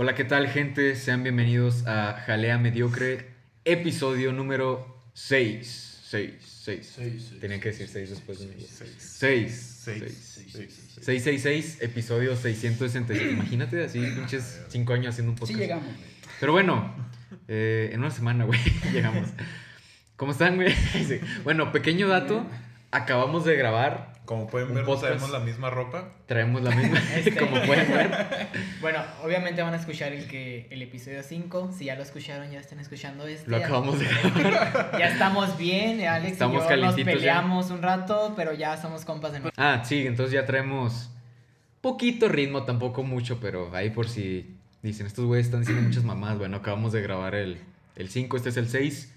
Hola, ¿qué tal, gente? Sean bienvenidos a Jalea Mediocre, episodio número 6. 6, 6. Seis, seis, Tenía que decir seis, 6 después de mí. seis, 6. seis, seis. 666, episodio 666. Imagínate así, pinches 5 años haciendo un Sí podcast. llegamos, güey. Pero bueno, eh, en una semana, güey, llegamos. ¿Cómo están, güey? Sí. Bueno, pequeño dato. Acabamos de grabar. Como pueden ver, podcast. traemos la misma ropa. Traemos la misma, Este. como pueden ver. Bueno, obviamente van a escuchar el que el episodio 5. Si ya lo escucharon, ya están escuchando este. Lo acabamos de grabar. Ya estamos bien. Alex Estamos y yo nos calientitos ya. peleamos un rato, pero ya somos compas de nuevo. Ah, sí, entonces ya traemos poquito ritmo, tampoco mucho, pero ahí por si dicen, estos güeyes están diciendo muchas mamás. Bueno, acabamos de grabar el, el 5, este es el 6.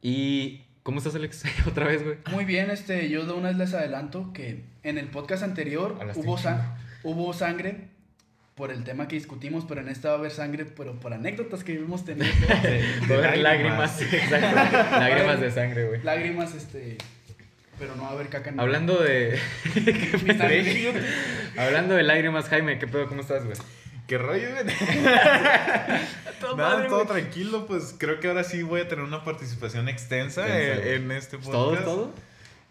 Y... ¿Cómo estás, Alex? Otra vez, güey. Muy bien, este, yo de una vez les adelanto que en el podcast anterior Hablaste hubo, un sa- hubo sangre por el tema que discutimos, pero en esta va a haber sangre, pero por anécdotas que hemos tenido. Va a haber lágrimas, exacto. Lágrimas de sangre, güey. Lágrimas, este, pero no va a haber caca. en- Hablando de... Hablando de lágrimas, Jaime, ¿qué pedo? ¿Cómo estás, güey? ¿Qué rollo, güey? Todo Nada, madre, todo tranquilo. Pues creo que ahora sí voy a tener una participación extensa, en este ¿Todo, podcast. todo?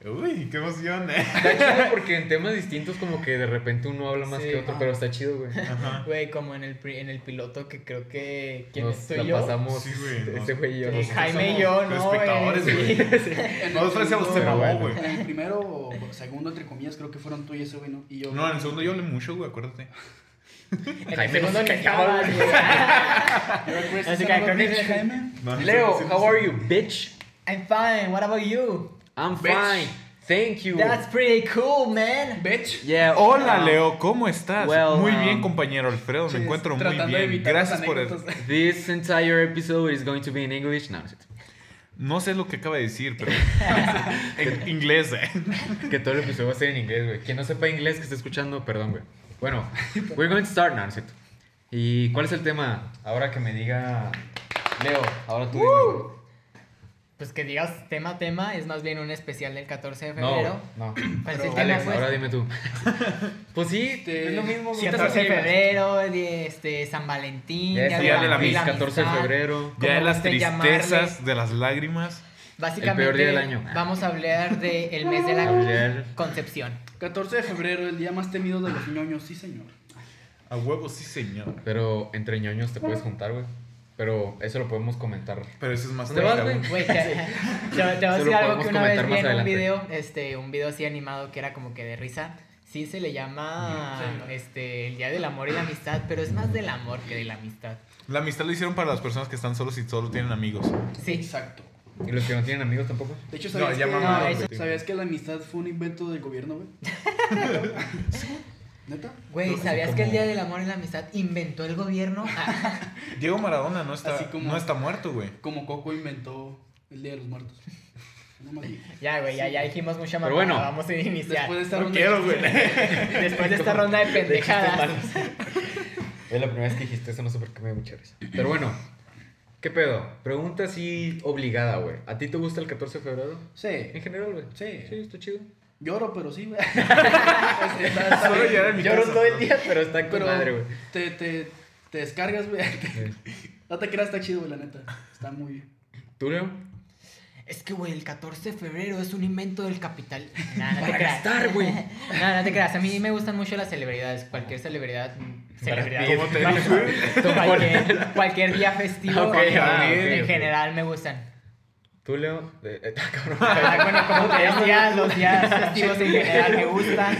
Uy, qué emoción, eh. Está chido porque en temas distintos como que de repente uno habla más Sí. que otro, pero está chido, güey. Ajá. Güey, como en el, en el piloto que creo que. ¿Quién Nos estoy la yo? pasamos, Sí, güey, ese no. güey y yo. Jaime y yo, ¿no? espectadores, güey? Sí. Nosotros decíamos, se güey. En el primero o segundo, entre comillas, creo que fueron tú y ese güey, ¿no? Y yo. No, en el segundo yo hablé mucho, güey, acuérdate. En el Jaime segundo no se ni Yo güey. Así que creo que Jaime. Leo, how are sé. you, bitch? I'm fine. What about you? I'm Bitch. fine. Thank you. That's pretty cool, man. Bitch. Yeah. Hola, um, Leo, ¿cómo estás? well, muy um, bien, compañero Alfredo, me encuentro muy bien. Gracias por eso. This entire episode is going to be in English. No, no cierto. No sé lo que acaba de decir, pero en inglés, eh. Que todo el episodio va a ser en inglés, güey. Quien no sepa inglés que esté escuchando, perdón, güey. Bueno, we're going to start now, no es cierto. ¿Y cuál es el tema? Ahora que me diga Leo, ahora tú dime. Pues que digas tema tema, es más bien un especial del 14 de febrero. No, no. ¿Cuál es el Pero, tema, Alex, pues? ahora dime tú. Pues sí, Este, es lo mismo. güey. 14 de febrero, de este, San Valentín, Ya es Día de la amistad, amistad. 14 de febrero. Ya de las gusten llamarle. tristezas, de las lágrimas. Básicamente, El peor día del año. vamos a hablar del mes de la concepción. 14 de febrero, el día más temido de los ñoños, sí, señor. A huevo, sí, señor. Pero entre ñoños te puedes juntar, güey. Pero eso lo podemos comentar. Pero eso es más ¿Dónde vas, tarde, güey? Güey, te, te- te voy a decir algo que una vez vi más en un adelante. video, este, un video así animado que era como que de risa. Sí se le llama Sí. este, el Día del Amor y la Amistad, pero es más del amor que de la amistad. La amistad lo hicieron para las personas que están solos y solo tienen amigos. Sí. Exacto. ¿Y los que no tienen amigos tampoco? De hecho, No, ¿sabías, ya que, mamaron, No. ¿sabías que la amistad fue un invento del gobierno, güey? ¿Neta? Güey, ¿sabías como- que el Día del Amor y la Amistad inventó el gobierno? Diego Maradona no está, como- no está muerto, güey. Como Coco inventó el Día de los Muertos. No ya, güey, ya, ya dijimos mucha Pero mamada, bueno. vamos a iniciar. Después de esta No ronda quiero, güey. Después de esta ronda de pendejadas. Es la primera vez que dijiste eso, no sé por qué me da mucha risa. Pero bueno, ¿qué pedo? Pregunta así obligada, güey. ¿A ti te gusta el 14 de febrero? En Sí. general, güey. Sí. Sí, está chido. Lloro, pero sí, güey. Está Solo bien. llorar en mi Lloro casa. todo el día, pero está con Pero madre, güey. te, te, te descargas, güey. Sí. No te creas, está chido, güey, la neta. Está muy bien. ¿Tú, Leo? Es que, güey, el 14 de febrero es un invento del capital. Nah, no te Para creas. gastar, güey. No, no te creas. A mí me gustan mucho las celebridades. Cualquier celebridad. mm, Celebridad. cualquier, cualquier día festivo. Ah, en general me gustan. ¿Tú, Leo? Eh, eh, cabrón. Ah, bueno, como te decía, los días festivos en general me gustan.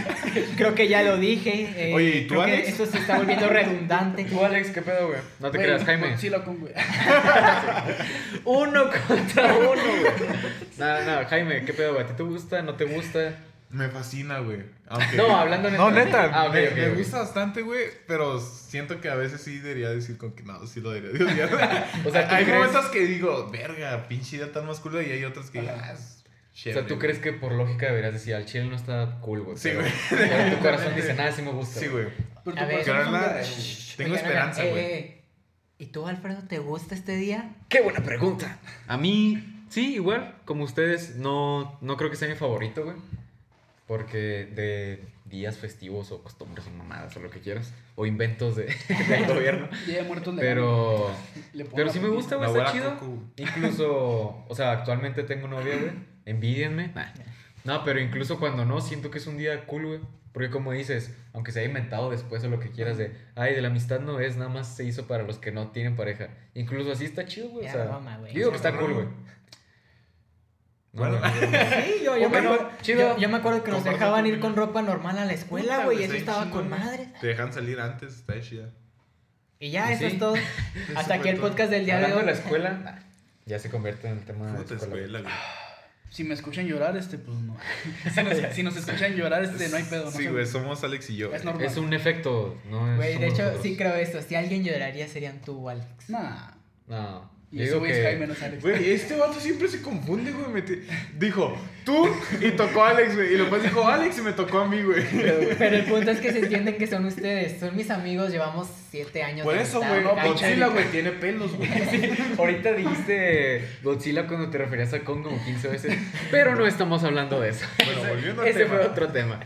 Creo que ya lo dije. eh, Oye, ¿y tú, creo que Alex? Esto se está volviendo redundante. ¿Tú, Alex, qué pedo, güey? No te Güey, creas, Jaime. Sí, lo con, güey. Uno contra uno, güey. No, no, Jaime, ¿qué pedo, güey? ¿A ti te gusta? ¿No te gusta? Me fascina, güey. Aunque... No, hablando No, neta. neta, Ah, ok, me, gusta bastante, güey, pero siento que a veces sí debería decir con que no, sí lo debería de odiar. O sea, ¿tú hay crees- momentos que digo, verga, pinche idea tan más cool, y hay otros que, Ajá. ah, es O chévere, sea, ¿tú crees que por lógica deberías decir, al chile no está cool, güey? Sí, güey. Pero tu corazón dice, nada, sí me gusta. Sí, güey. Shh, tengo esperanza, güey. eh, eh, ¿Y tú, Alfredo, te gusta este día? Qué buena pregunta. A mí, sí, igual, como ustedes, no, no creo que sea mi favorito, güey. Porque de, días festivos o costumbres o mamadas o lo que quieras. O inventos de, del gobierno. Día de muertos Pero, le pero sí me gusta, güey, está chido. Incluso, o sea, actualmente tengo novia, güey. Envidienme. Nah. No, pero incluso cuando no, siento que es un día cool, güey. Porque como dices, aunque se haya inventado después o lo que quieras de, ay, de la amistad no es, nada más se hizo para los que no tienen pareja. Incluso así está chido, güey. O sea, yo digo que está cool, güey. No, Bueno. no, no, no. Sí, yo, yo, me Bueno, acuerdo, chido. yo, yo me acuerdo que nos dejaban ir con ropa normal a la escuela, güey, y eso estaba chingón, con madre. Te dejan salir antes, está chida. Y ya, eso sí. es todo. Hasta aquí el podcast del día de hoy. de la escuela, ya se convierte en el tema de escuela. escuela, güey. Si me escuchan llorar, este, pues no. Si nos, si nos escuchan llorar, este, no hay pedo. No Sí, güey, somos Alex y yo. Es normal. Es un efecto, no es. Güey, de hecho, nosotros. sí creo esto. Si alguien lloraría, serían tú o Alex. Nah. No. Y ese güey es que- Jaime, no es Alex. Güey, este vato siempre se confunde, güey. me te- Dijo, tú, y tocó a Alex, güey. Y después dijo Alex y me tocó a mí, güey. Pero el punto es que se entienden que son ustedes. Son mis amigos, llevamos siete años. Por eso, güey. cacha. Godzilla, güey, tiene pelos, güey. Ahorita dijiste Godzilla cuando te referías a Kong como 15 veces, pero no estamos hablando de eso. Bueno, Ese- volviendo al Ese tema. fue otro tema.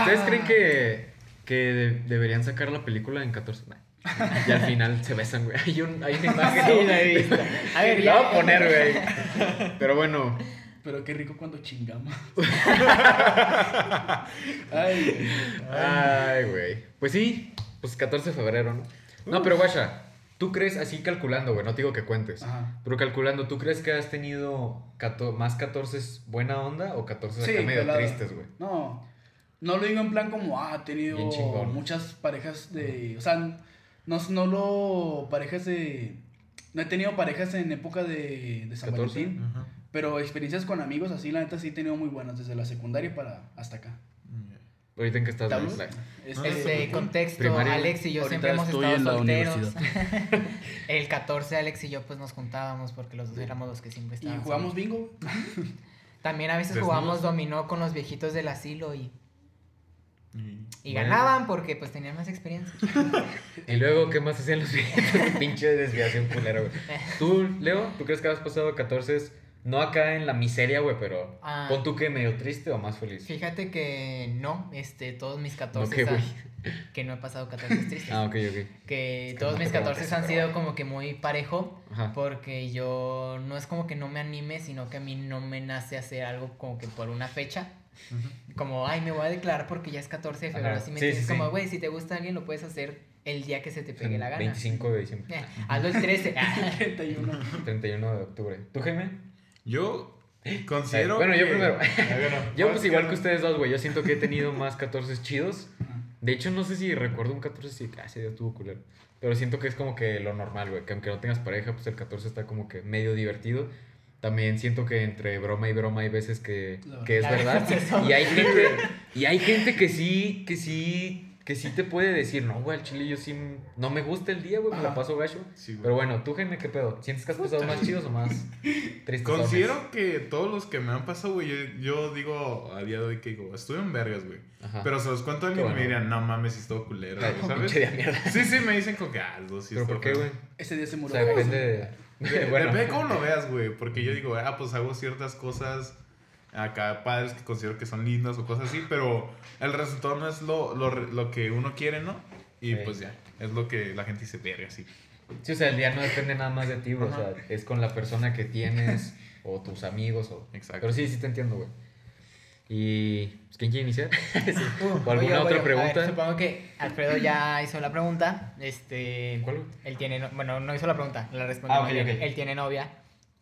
¿Ustedes creen que, que de- deberían sacar la película en 14? Nah. Y al final se besan, güey. Hay, un, hay una imagen. Sí, ¿no? la he visto. A ver, La ya. voy a poner, güey. Pero bueno, Pero qué rico cuando chingamos. Ay, güey. Ay, güey. Pues sí, pues 14 de febrero, ¿no? No, pero guacha, ¿tú crees, así calculando, güey, no te digo que cuentes, Ajá. pero calculando, ¿tú crees que has tenido cato- más 14 buena onda o 14 acá Sí, medio pelada. tristes, güey? No, no lo digo en plan como, ah, he tenido muchas parejas de, o sea, no, no lo, parejas de, no he tenido parejas en época de, de San 14. Valentín, pero experiencias con amigos así, la neta sí he tenido muy buenas, desde la secundaria para hasta acá. Ahorita en que estás. Like. Este, Este, contexto, Primaria. Alex y yo Ahorita siempre hemos estado en la solteros. el 14 Alex y yo pues nos juntábamos porque los dos éramos los que siempre y estábamos. jugamos bingo. También a veces Desnudos. jugamos dominó con los viejitos del asilo y, y Bueno. ganaban porque pues tenían más experiencia. Y luego, ¿qué más hacían los viejitos? Pinche desviación culera, güey. ¿Tú, Leo, tú crees que has pasado 14 no acá en la miseria, güey, pero Ah. pon tú que medio triste o más feliz? Fíjate que no, este, todos mis 14 No, ¿qué, han- que no he pasado 14 tristes. Ah, ok, ok. que Es que todos no mis 14 preguntes, han sido como que muy parejo Ajá. porque yo no es como que no me anime, sino que a mí no me nace hacer algo como que por una fecha. Como, ay, me voy a declarar porque ya es 14 de febrero. Así me Sí, entiendes? sí, sí. como, güey, si te gusta alguien, lo puedes hacer el día que se te pegue la gana. 25 de diciembre. Eh, hazlo el 13. 31. 31 de octubre. ¿Tú, Jaime? Yo considero. Bueno, yo que- primero. Ah, bueno, Yo, pues igual que ustedes dos, güey. Yo siento que he tenido más 14 chidos. De hecho, no sé si recuerdo un 14 si ah, ese día estuvo culero. Pero siento que es como que lo normal, güey. Que aunque no tengas pareja, pues el 14 está como que medio divertido. También siento que entre broma y broma hay veces que, que es verdad. es. Y hay gente, y hay gente que sí, que sí, que sí te puede decir, no, güey, al chile yo sí no me gusta el día, güey, me la paso gacho. Sí. Pero bueno, tú, Jaime, ¿qué pedo? ¿Sientes que has pasado más chidos o más tristes? Considero que todos los que me han pasado, güey, yo, yo digo a día de hoy que digo, estuve en vergas, güey. Ajá. Pero se los cuento a mí Qué y bueno. me dirían, no mames, si estuvo culero, güey, ¿sabes? Sí, sí, me dicen como que, ah, los sí ¿Pero por qué, güey? Ese día se O murió. sea, depende de... de- bueno. Depende de cómo lo veas, güey. Porque yo digo, ah, pues hago ciertas cosas acá padres que considero que son lindas o cosas así, pero el resultado no es lo, lo, lo que uno quiere, ¿no? Y Sí. pues ya, es lo que la gente dice, verga, sí. Sí, o sea, el día no depende nada más de ti. O sea, es con la persona que tienes o tus amigos. O... Exacto. Pero sí, sí te entiendo, güey. Y... pues, ¿Quién quiere iniciar? Uh, ¿O voy alguna otra pregunta? ver, supongo que Alfredo ya hizo la pregunta. Este. ¿Cuál? Él tiene. no- Bueno, no hizo la pregunta, la respondió. Ah, ok, muy bien. ok. Él tiene novia.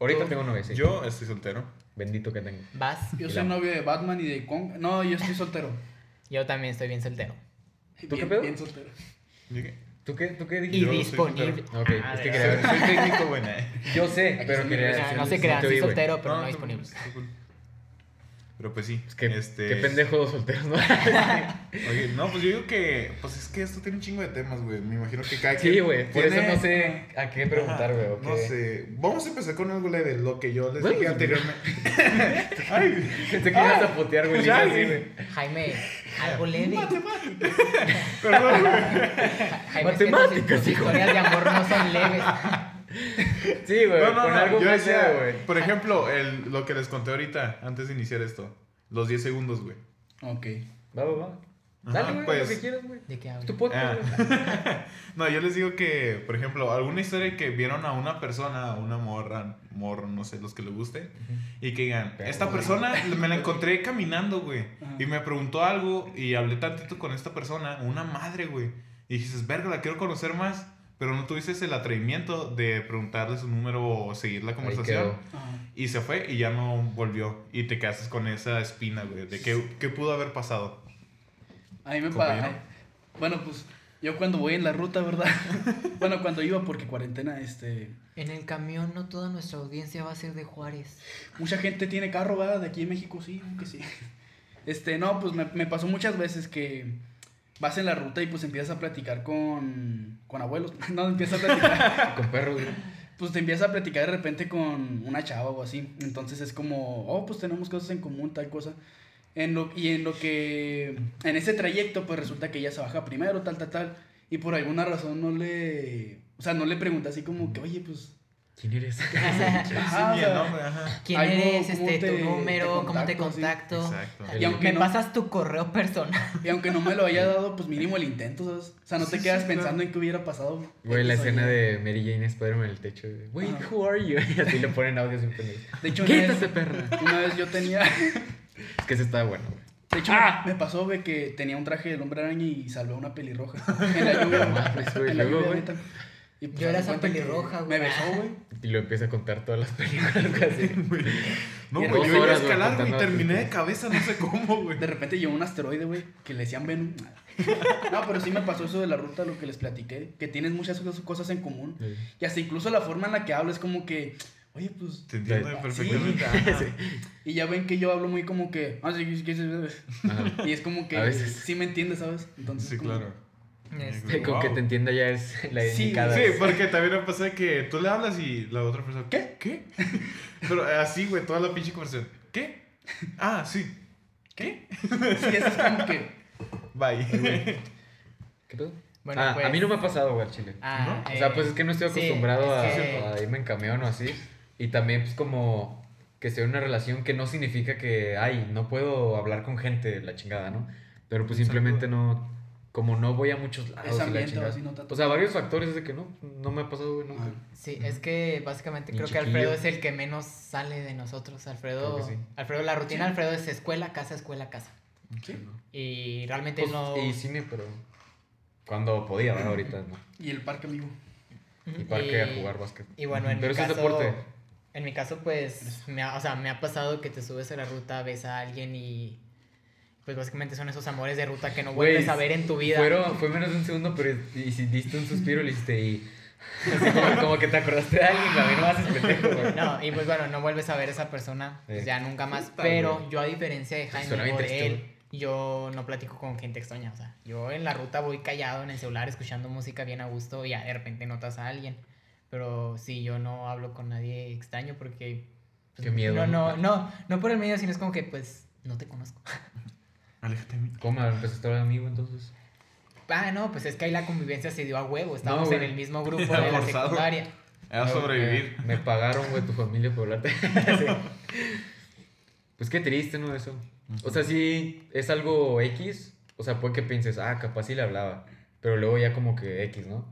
Ahorita Tú- tengo nueve, sí. Yo estoy soltero. Bendito que tengo. Vas. Yo Y soy la- novio de Batman y de Kong. No, yo estoy soltero. Yo también estoy bien soltero. qué bien, pedo? Bien soltero. ¿Tú qué, ¿Tú qué Y dijiste? soy disponible. Ok, Ah, es que de quería ver. Soy técnico, güey. Yo sé, pero quería No, no se crean, güey. soltero, pero no, No, disponible. Pero pues sí. Es que, este, qué pendejo los solteros, ¿no? Oye, no, pues yo digo que, pues es que esto tiene un chingo de temas, güey. Me imagino que cada Sí, güey. Por eso no sé a qué preguntar, güey. No sé. Vamos a empezar con algo leve, lo que yo les Bueno, dije pues, anteriormente. Ay, Pensé que ibas a putear, güey. Ya, así, güey. Jaime, algo leve. perdón, güey. Jaime, es que tus- Matemáticas, tus historias de amor no son leves. Sí, güey. No, no, con no, algo yo decía, güey. Por ejemplo, el, lo que les conté ahorita, antes de iniciar esto. Los 10 segundos, güey. Ok. Va, va, va. Ajá, Dale, güey, pues- lo que quieras, güey. ¿De qué hablas? tu podcast, Ah. No, yo les digo que, por ejemplo, alguna historia que vieron a una persona, a una morra, morro, no sé, los que le guste, y que digan, Pero, esta güey. persona me la encontré caminando, güey, y me preguntó algo y hablé tantito con esta persona, una madre, güey, y dices, verga, la quiero conocer más, pero no tuviste el atrevimiento de preguntarle su número o seguir la conversación. Y se fue y ya no volvió. Y te quedaste con esa espina, güey, de qué, qué pudo haber pasado. A mí me pasa. Bueno, pues yo cuando voy en la ruta, ¿verdad? bueno, cuando iba porque cuarentena, este. En el camión no toda nuestra audiencia va a ser de Juárez. Mucha gente tiene carro, ¿verdad? De aquí en México, sí, que sí. Este, no, pues me, me pasó muchas veces que vas en la ruta y pues empiezas a platicar con, con abuelos. No, empiezas a platicar. Con perros, güey. pues te empiezas a platicar de repente con una chava o así. Entonces es como, oh, pues tenemos cosas en común, tal cosa. En lo, y en lo que, en ese trayecto, pues resulta que ella se baja primero, tal, tal, tal. Y por alguna razón no le, o sea, no le pregunta así como que, oye, pues... ¿Quién eres? Ajá, Sí, nombre, ajá. ¿Quién Algo, eres? ¿cómo Este, te- tu número, te cómo te contacto, sí? Exacto. Y aunque Me no- pasas tu correo personal. Y aunque no me lo haya dado, pues mínimo el intento, ¿sabes? O sea, no te quedas sí, pensando claro. en qué hubiera pasado. Güey, la escena de Mary Jane Spider-Man en el techo. de, Wait, Ajá. who are you? Y así le ponen audio sin pendejo. De hecho, una vez, perra. una vez yo tenía... Es que ese estaba bueno, güey. De hecho, Ah. me pasó, güey, que tenía un traje del hombre araña y salvé a una pelirroja. En la lluvia, güey, En la luego, lluvia, güey. Y pues, Yo era esa pelirroja, Me güey. besó, güey. Y lo empieza a contar todas las películas, güey, así. No, güey, yo iba a escalar, güey, y terminé de cabeza, no sé cómo, güey. De repente llegó un asteroide, güey, que le decían Venom. No, pero sí me pasó eso de la ruta, lo que les platiqué, que tienes muchas cosas- cosas en común. Sí. Y hasta incluso la forma en la que hablo es como que, oye, pues... Te entiendo Sí. perfectamente. ajá. Y ya ven que yo hablo muy como que... Ah, sí, sí, sí, sí, sí. Y es como que A veces. sí me entiendes, ¿sabes? Entonces, Sí, como- claro. Este, Con que Wow. te entienda ya es la Sí, indicada. Sí, porque también me pasa que tú le hablas y la otra persona, ¿qué? ¿Qué? Pero así, güey, toda la pinche conversación. ¿Qué? Ah, sí. ¿Qué? Sí, eso es como que... Bye. ¿Qué pedo? Bueno, ah, pues- a mí no me ha pasado, güey, al chile. Ah, O sea, eh, pues es que no estoy sí, acostumbrado es a, que- a irme en camión o así. Y también, pues, como que sea una relación que no significa que, ay, no puedo hablar con gente, la chingada, ¿no? Pero pues simplemente no, como no voy a muchos lados. Y la ambiente o no sea, varios factores es de que no, no me ha pasado, güey, nunca. Ah. Sí, es que básicamente Ni creo que. Alfredo es el que menos sale de nosotros. Alfredo, Creo que sí. Alfredo la rutina Sí. de Alfredo es escuela, casa, escuela, casa. Sí. Y realmente Pues, no... Y cine, pero cuando podía, ¿verdad? Ahorita no. Y el parque, amigo. Y parque a jugar básquet. Y bueno, en Pero mi eso es caso, deporte. En mi caso, pues, me ha, o sea, me ha pasado que te subes a la ruta, ves a alguien y... Pues básicamente son esos amores de ruta que no vuelves a ver en tu vida. Fueron, fue menos de un segundo, pero y si diste un suspiro, le hiciste y... así como, como que te acordaste de alguien, a mí no me haces pendejo, güey. No, y pues bueno, no vuelves a ver a esa persona pues, Sí. ya nunca más. Pero yo, a diferencia de Jaime o de él, yo no platico con gente extraña. O sea, yo en la ruta voy callado en el celular escuchando música bien a gusto y ya de repente notas a alguien. Pero sí, yo no hablo con nadie extraño porque. pues, Qué miedo, No, ¿no? no, no, no por el medio, sino es como que pues no te conozco. Aléjate de mí. ¿Cómo empezaste a hablar amigo entonces? Ah, no, pues es que ahí la convivencia se dio a huevo. Estábamos No, en el mismo grupo Era de la forzado. secundaria. A sobrevivir. Me, me pagaron, güey, tu familia por hablarte. Sí. Pues qué triste, ¿no? Eso. O sea, sí, es algo X. O sea, puede que pienses, ah, capaz sí le hablaba. Pero luego ya como que X, ¿no?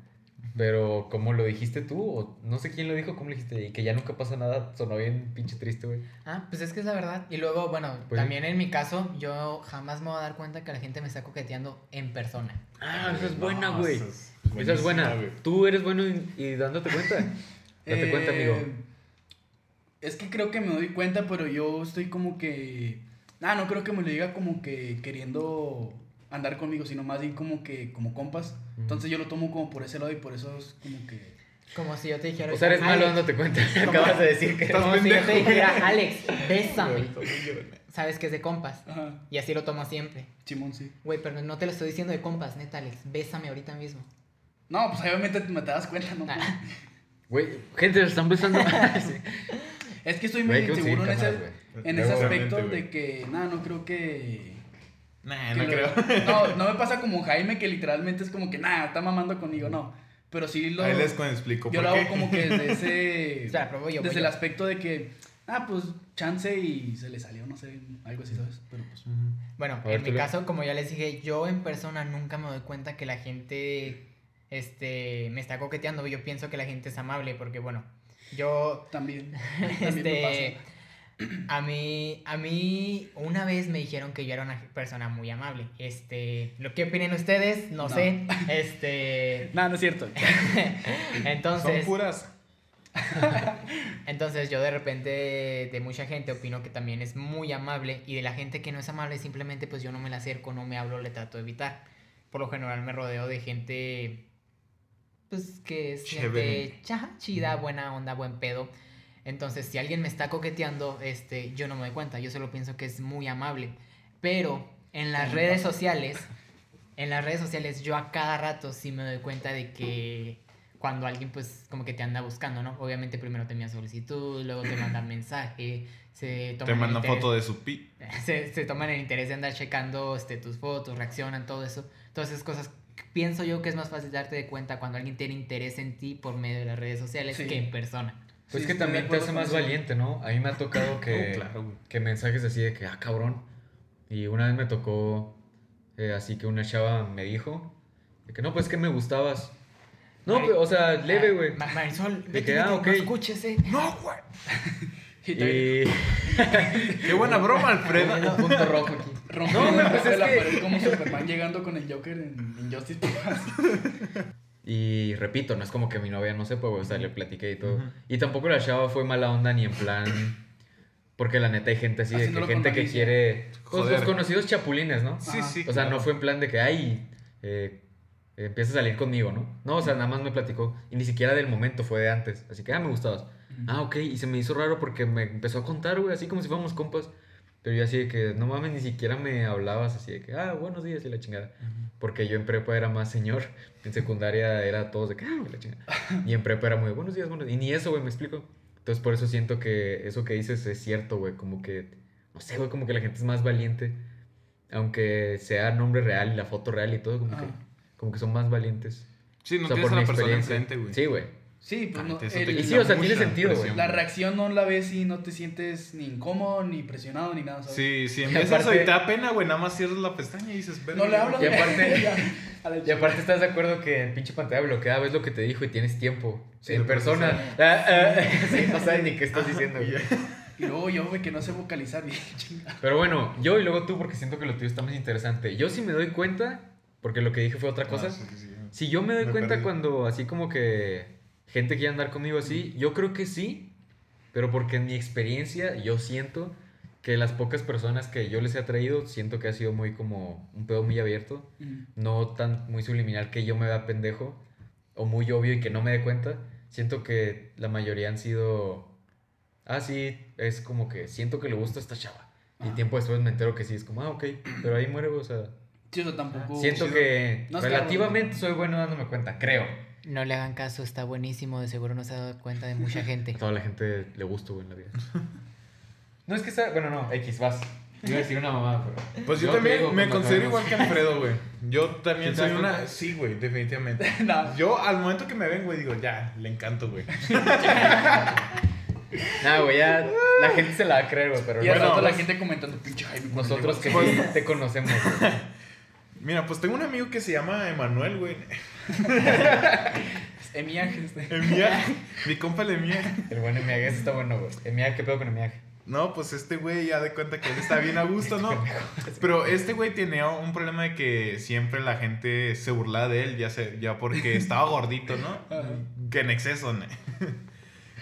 Pero como lo dijiste tú, o no sé quién lo dijo, cómo lo dijiste, y que ya nunca pasa nada, sonó bien pinche triste, güey. Ah, pues es que es la verdad. Y luego, bueno, Pues- también en mi caso, yo jamás me voy a dar cuenta que la gente me está coqueteando en persona. Ah, esa es No, buena, güey. esa es Esa es buena. Tú eres bueno y, y dándote cuenta. Date cuenta, amigo. Eh, Es que creo que me doy cuenta, pero yo estoy como que. Ah, no creo que me lo diga como que queriendo andar conmigo, sino más bien como que como compas. Mm. Entonces yo lo tomo como por ese lado y por eso es como que. Como si yo te dijera. O sea, eres malo dándote cuenta. Acabas de decir que Estás Como si yo te dijera, Alex, bésame. Sabes que es de compas. Ajá, Y así lo tomo siempre. Simón, sí. Güey, pero no te lo estoy diciendo de compas, neta, Alex. Bésame ahorita mismo. No, pues obviamente me te das cuenta, ¿no? Ah, Güey, gente, se están besando. Sí. Es que estoy muy inseguro en ese, en ese aspecto Obviamente, de que. Nada, no creo que. Nah, no lo- creo. No, no me pasa como Jaime que literalmente es como que, nada, está mamando conmigo, no. Pero sí lo. Ahí les explico Yo por lo qué. hago como que desde ese. O sea, pero voy yo, desde voy el yo. aspecto de que. ah, pues chance y se le salió, no sé, algo así, ¿sabes? Pero pues. Bueno, ver, en mi caso, como ya les dije, yo en persona nunca me doy cuenta que la gente este, me está coqueteando. Yo pienso que la gente es amable porque, bueno, yo También. también me este, a mí, a mí una vez me dijeron que yo era una persona muy amable. Este, lo que opinen ustedes, no, No. sé. Este. No, no es cierto. entonces, Son puras. entonces yo de repente de mucha gente opino que también es muy amable y de la gente que no es amable simplemente pues yo no me la acerco, no me hablo, le trato de evitar. Por lo general me rodeo de gente pues que es Chévere. gente chaja, chida, buena onda, buen pedo. Entonces, si alguien me está coqueteando, este, yo no me doy cuenta, yo solo pienso que es muy amable. Pero en las redes sociales, en las redes sociales yo a cada rato sí me doy cuenta de que cuando alguien pues como que te anda buscando, ¿no? Obviamente primero te envía solicitud, luego te mandan mensaje, se toman Te mandan foto de su pi. se, se toman el interés de andar checando este, tus fotos, reaccionan, todo eso. Todas esas cosas pienso yo que es más fácil darte de cuenta cuando alguien tiene interés en ti por medio de las redes sociales Sí. que en persona. Pues Sí, que también te hace más eso. valiente, ¿no? A mí me ha tocado que, Oh, claro, que mensajes así de que, ah, cabrón. Y una vez me tocó eh, así que una chava me dijo de que no, pues que me gustabas. No, Mari- pues, o sea, leve, güey. Ma- Marisol, De vete, que, vete, ah, ok. no escuches, eh. No, güey. Y Qué buena broma, Alfredo. un punto rojo aquí. rompió No, güey, pues es la que- pared como Superman llegando con el Joker en Injustice. Y repito, no es como que mi novia no sepa, güey, o sea, le platiqué y todo. Y tampoco la chava fue mala onda ni en plan... Porque la neta hay gente así, de que gente que quiere... Pues los conocidos chapulines, ¿no? Sí, sí. O sea, no fue en plan de que, ay, eh, empieza a salir conmigo, ¿no? No, o sea, nada más me platicó. Y ni siquiera del momento, fue de antes. Así que, ah, me gustabas. Ah, ok. Y se me hizo raro porque me empezó a contar, güey, así como si fuéramos compas. Pero yo así de que, no mames, ni siquiera me hablabas así de que, ah, buenos días y la chingada. Porque yo en prepa era más señor. En secundaria era todos de que, ah, la chingada. Y en prepa era muy, buenos días, buenos días. Y ni eso, güey, me explico. Entonces, por eso siento que eso que dices es cierto, güey. Como que, no sé, güey, como que la gente es más valiente. Aunque sea nombre real y la foto real y todo, como, que, Ajá. como que son más valientes. Sí, no O sea, tienes a la persona enfrente, güey. Sí, güey. Sí, pues Ah, no, el- sí, o sea, tiene sentido, güey. la reacción no la ves y no te sientes ni incómodo, ni presionado, ni nada, ¿sabes? Sí, Y empiezas y te da pena, güey, nada más cierras la pestaña y dices, No le hablas. Y aparte- Y aparte estás de acuerdo que en pinche pantalla bloqueada ves lo que te dijo y tienes tiempo. Sí, en persona. Ah, ah, sí, no sabes ni qué estás diciendo. Y güey. ya. Y luego yo, güey, que no sé vocalizar bien, chinga. Pero bueno, yo y luego tú porque siento que lo tuyo está más interesante. Yo sí me doy cuenta, porque lo que dije fue otra cosa. Ah, sí, sí, sí. Si yo me doy Me cuenta perdí. cuando así como que gente quiere andar conmigo así, yo creo que sí, pero porque en mi experiencia yo siento que las pocas personas que yo les he atraído, siento que ha sido muy como un pedo muy abierto, no tan muy subliminal que yo me vea pendejo o muy obvio y que no me dé cuenta. Siento que la mayoría han sido, ah, sí, es como que siento que le gusta esta chava. Y Ah. tiempo después me entero que sí, es como, ah, ok, pero ahí muere, o sea, eso tampoco. siento que No relativamente soy bueno dándome cuenta, creo. No le hagan caso, está buenísimo, de seguro no se ha dado cuenta de mucha gente. A toda la gente le gusta, güey, en la vida. No es que sea, bueno, no, X, vas. Iba a decir una mamá, pero. Pues yo, también me considero igual que Alfredo, güey. Yo también ¿Sí te soy una. cuenta? Sí, güey, definitivamente. No. Yo al momento que me ven, güey, digo, ya, le encanto, güey. Nah, güey, ya la gente se la va a creer, güey, pero Y Bueno, rato la pues- gente comentando, pinche Jaime. ¿cuándo nosotros que llegó?" sí te conocemos. güey. Mira, pues tengo un amigo que se llama Emanuel, güey. Emiaje, este. Emia, mi compa el Emia. El buen Emiage, ese está bueno, güey. Emiage, ¿qué pedo con Emiage? No, pues este güey ya de cuenta que él está bien a gusto, ¿no? Pero este güey tenía un problema de que siempre la gente se burlaba de él, ya, se, ya porque estaba gordito, ¿no? Que en exceso, ¿no?